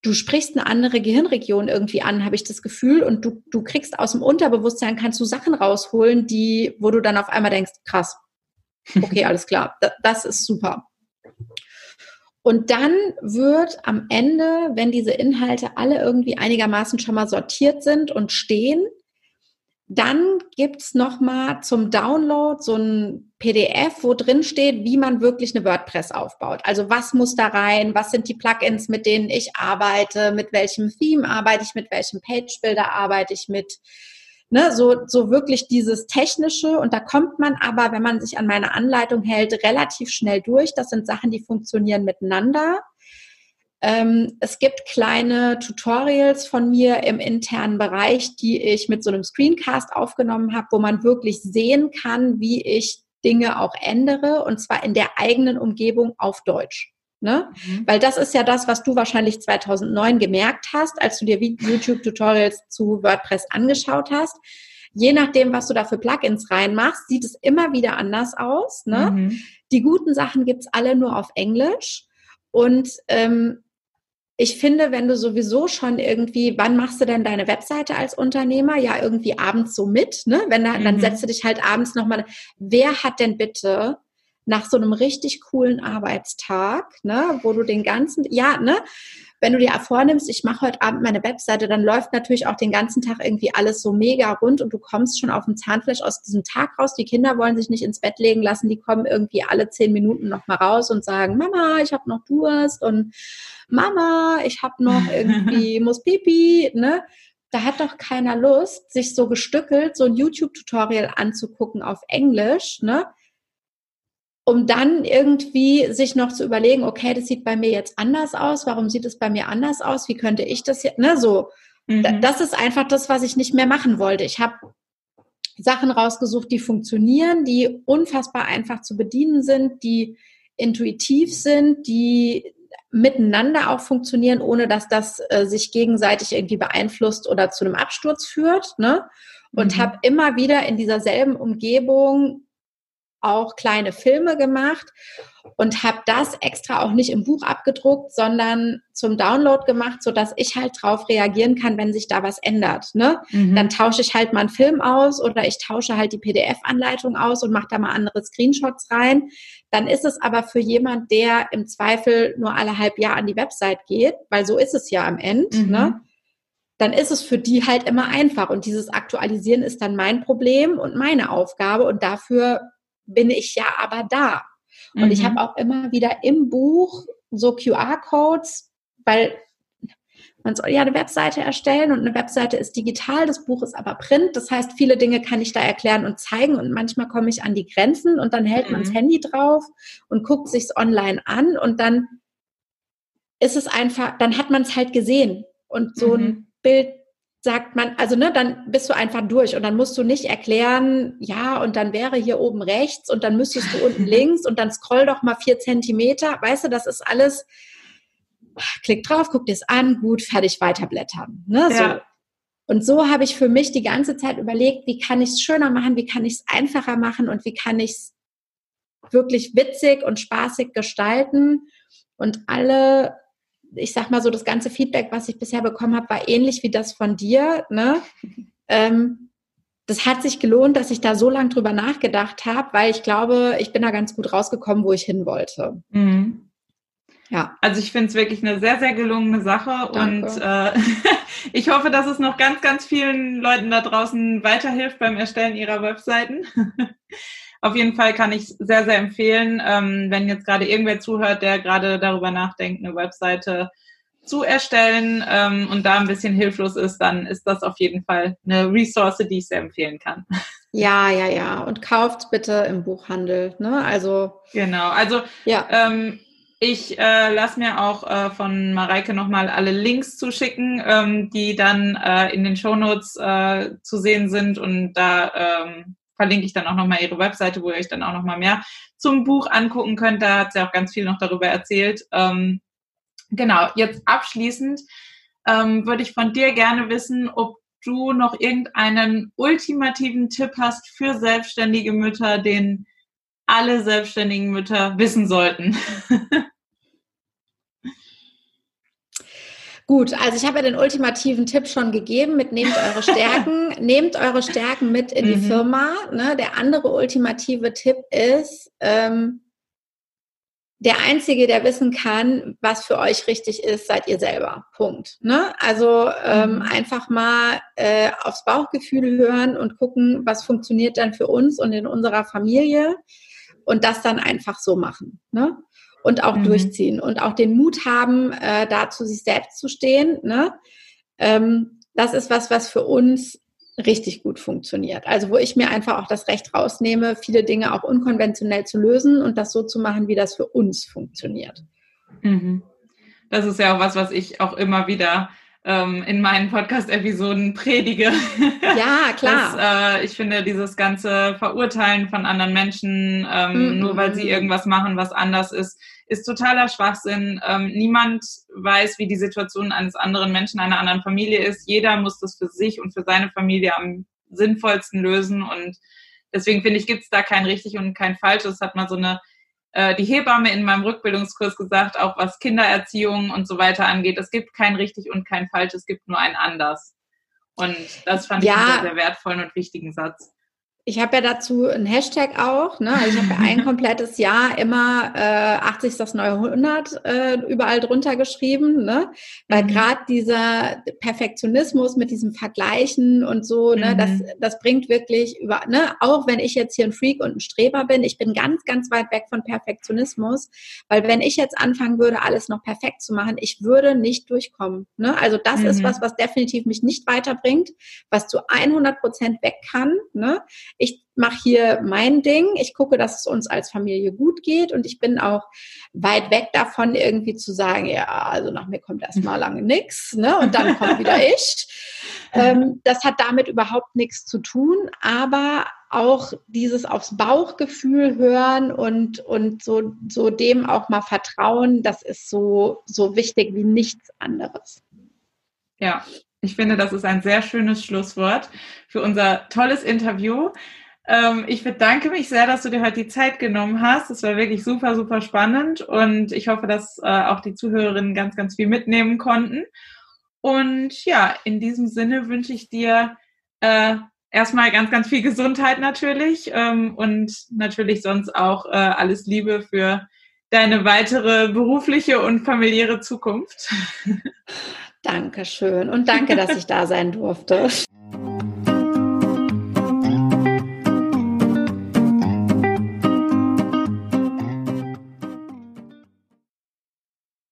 du sprichst eine andere Gehirnregion irgendwie an, habe ich das Gefühl, und du, du kriegst aus dem Unterbewusstsein, kannst du Sachen rausholen, die, wo du dann auf einmal denkst, krass, okay, alles klar, das ist super. Und dann wird am Ende, wenn diese Inhalte alle irgendwie einigermaßen schon mal sortiert sind und stehen, dann gibt's noch mal zum Download so ein PDF, wo drin steht, wie man wirklich eine WordPress aufbaut. Also was muss da rein? Was sind die Plugins, mit denen ich arbeite? Mit welchem Theme arbeite ich? Mit welchem Page Builder arbeite ich? Mit ne, so, so wirklich dieses Technische. Und da kommt man aber, wenn man sich an meine Anleitung hält, relativ schnell durch. Das sind Sachen, die funktionieren miteinander. Ähm, es gibt kleine Tutorials von mir im internen Bereich, die ich mit so einem Screencast aufgenommen habe, wo man wirklich sehen kann, wie ich Dinge auch ändere und zwar in der eigenen Umgebung auf Deutsch. Ne? Mhm. Weil das ist ja das, was du wahrscheinlich 2009 gemerkt hast, als du dir YouTube-Tutorials zu WordPress angeschaut hast. Je nachdem, was du da für Plugins reinmachst, sieht es immer wieder anders aus. Ne? Mhm. Die guten Sachen gibt's alle nur auf Englisch. Und ähm, ich finde, wenn du sowieso schon irgendwie, wann machst du denn deine Webseite als Unternehmer? Ja, irgendwie abends so mit, ne? Wenn da, mhm. dann setzt du dich halt abends nochmal. Wer hat denn bitte nach so einem richtig coolen Arbeitstag, ne, wo du den ganzen, ja, ne, wenn du dir vornimmst, ich mache heute Abend meine Webseite, dann läuft natürlich auch den ganzen Tag irgendwie alles so mega rund und du kommst schon auf dem Zahnfleisch aus diesem Tag raus. Die Kinder wollen sich nicht ins Bett legen lassen, die kommen irgendwie alle zehn Minuten noch mal raus und sagen, Mama, ich habe noch Durst und Mama, ich habe noch irgendwie, muss Pipi, ne? Da hat doch keiner Lust, sich so gestückelt so ein YouTube-Tutorial anzugucken auf Englisch, ne? Um dann irgendwie sich noch zu überlegen, okay, das sieht bei mir jetzt anders aus, warum sieht es bei mir anders aus, wie könnte ich das jetzt, ne, so. Mhm. Das ist einfach das, was ich nicht mehr machen wollte. Ich habe Sachen rausgesucht, die funktionieren, die unfassbar einfach zu bedienen sind, die intuitiv sind, die miteinander auch funktionieren, ohne dass das äh, sich gegenseitig irgendwie beeinflusst oder zu einem Absturz führt. Ne? Und mhm. habe immer wieder in dieser selben Umgebung auch kleine Filme gemacht und habe das extra auch nicht im Buch abgedruckt, sondern zum Download gemacht, so dass ich halt drauf reagieren kann, wenn sich da was ändert. Ne? Mhm. Dann tausche ich halt mal einen Film aus oder ich tausche halt die PDF-Anleitung aus und mache da mal andere Screenshots rein. Dann ist es aber für jemand, der im Zweifel nur alle halb Jahr an die Website geht, weil so ist es ja am Ende, mhm. ne? dann ist es für die halt immer einfach. Und dieses Aktualisieren ist dann mein Problem und meine Aufgabe. Und dafür bin ich ja aber da. Und mhm. ich habe auch immer wieder im Buch so QR-Codes, weil man soll ja eine Webseite erstellen und eine Webseite ist digital, das Buch ist aber Print. Das heißt, viele Dinge kann ich da erklären und zeigen und manchmal komme ich an die Grenzen und dann hält mhm. man das Handy drauf und guckt sich's online an und dann ist es einfach, dann hat man es halt gesehen und so mhm. ein Bild sagt man, also ne, dann bist du einfach durch und dann musst du nicht erklären, ja, und dann wäre hier oben rechts und dann müsstest du unten links und dann scroll doch mal vier Zentimeter. Weißt du, das ist alles, klick drauf, guck dir es an, gut, fertig, weiterblättern. Ne, ja. so. Und so habe ich für mich die ganze Zeit überlegt, wie kann ich es schöner machen, wie kann ich es einfacher machen und wie kann ich es wirklich witzig und spaßig gestalten. Und alle ich sag mal so, das ganze Feedback, was ich bisher bekommen habe, war ähnlich wie das von dir. Ne? Ähm, das hat sich gelohnt, dass ich da so lange drüber nachgedacht habe, weil ich glaube, ich bin da ganz gut rausgekommen, wo ich hin wollte. Mhm. Ja. Also ich finde es wirklich eine sehr, sehr gelungene Sache Danke. und äh, ich hoffe, dass es noch ganz, ganz vielen Leuten da draußen weiterhilft beim Erstellen ihrer Webseiten. Auf jeden Fall kann ich sehr, sehr empfehlen, ähm, wenn jetzt gerade irgendwer zuhört, der gerade darüber nachdenkt, eine Webseite zu erstellen ähm, und da ein bisschen hilflos ist, dann ist das auf jeden Fall eine Ressource, die ich sehr empfehlen kann. Ja, ja, ja. Und kauft bitte im Buchhandel. Ne? Also genau. Also ja. Ähm, ich äh, lasse mir auch äh, von Mareike nochmal alle Links zuschicken, ähm, die dann äh, in den Shownotes äh, zu sehen sind und da ähm, verlinke ich dann auch nochmal ihre Webseite, wo ihr euch dann auch nochmal mehr zum Buch angucken könnt. Da hat sie auch ganz viel noch darüber erzählt. Ähm, genau, jetzt abschließend ähm, würde ich von dir gerne wissen, ob du noch irgendeinen ultimativen Tipp hast für selbstständige Mütter, den alle selbstständigen Mütter wissen sollten. Gut, also ich habe ja den ultimativen Tipp schon gegeben mit nehmt eure Stärken, nehmt eure Stärken mit in die mhm. Firma. Ne? Der andere ultimative Tipp ist, ähm, der Einzige, der wissen kann, was für euch richtig ist, seid ihr selber. Punkt. Ne? Also ähm, mhm. einfach mal äh, aufs Bauchgefühl hören und gucken, was funktioniert dann für uns und in unserer Familie und das dann einfach so machen. Ne? Und auch mhm. durchziehen und auch den Mut haben, äh, da zu sich selbst zu stehen. Ne? Ähm, das ist was, was für uns richtig gut funktioniert. Also wo ich mir einfach auch das Recht rausnehme, viele Dinge auch unkonventionell zu lösen und das so zu machen, wie das für uns funktioniert. Mhm. Das ist ja auch was, was ich auch immer wieder ähm, in meinen Podcast-Episoden predige. Ja, klar. Dass, äh, ich finde, dieses ganze Verurteilen von anderen Menschen, ähm, mhm. nur weil sie irgendwas machen, was anders ist, ist totaler Schwachsinn. Ähm, niemand weiß, wie die Situation eines anderen Menschen, einer anderen Familie ist. Jeder muss das für sich und für seine Familie am sinnvollsten lösen. Und deswegen finde ich, gibt es da kein richtig und kein falsch. Das hat mal so eine äh, die Hebamme in meinem Rückbildungskurs gesagt, auch was Kindererziehung und so weiter angeht. Es gibt kein richtig und kein falsch, es gibt nur ein anders. Und das fand ja. ich einen sehr, sehr wertvollen und wichtigen Satz ich habe ja dazu einen Hashtag auch. Ne? Also ich habe ja ein komplettes Jahr immer äh, 80 das neue 100 äh, überall drunter geschrieben, ne? weil mhm. gerade dieser Perfektionismus mit diesem Vergleichen und so, mhm. ne, das, mhm. das bringt wirklich über, ne? auch wenn ich jetzt hier ein Freak und ein Streber bin, ich bin ganz, ganz weit weg von Perfektionismus, weil wenn ich jetzt anfangen würde, alles noch perfekt zu machen, ich würde nicht durchkommen. Ne? Also das mhm. ist was, was definitiv mich nicht weiterbringt, was zu 100 Prozent weg kann. Ne? Ich mache hier mein Ding, ich gucke, dass es uns als Familie gut geht und ich bin auch weit weg davon, irgendwie zu sagen, ja, also nach mir kommt erstmal lange nichts, ne? Und dann kommt wieder ich. Ähm, das hat damit überhaupt nichts zu tun, aber auch dieses aufs Bauchgefühl hören und, und so, so dem auch mal vertrauen, das ist so, so wichtig wie nichts anderes. Ja, ich finde, das ist ein sehr schönes Schlusswort für unser tolles Interview. Ähm, ich bedanke mich sehr, dass du dir heute die Zeit genommen hast. Es war wirklich super, super spannend und ich hoffe, dass äh, auch die Zuhörerinnen ganz, ganz viel mitnehmen konnten. Und ja, in diesem Sinne wünsche ich dir äh, erstmal ganz, ganz viel Gesundheit natürlich ähm, und natürlich sonst auch äh, alles Liebe für deine weitere berufliche und familiäre Zukunft. Dankeschön und danke, dass ich da sein durfte.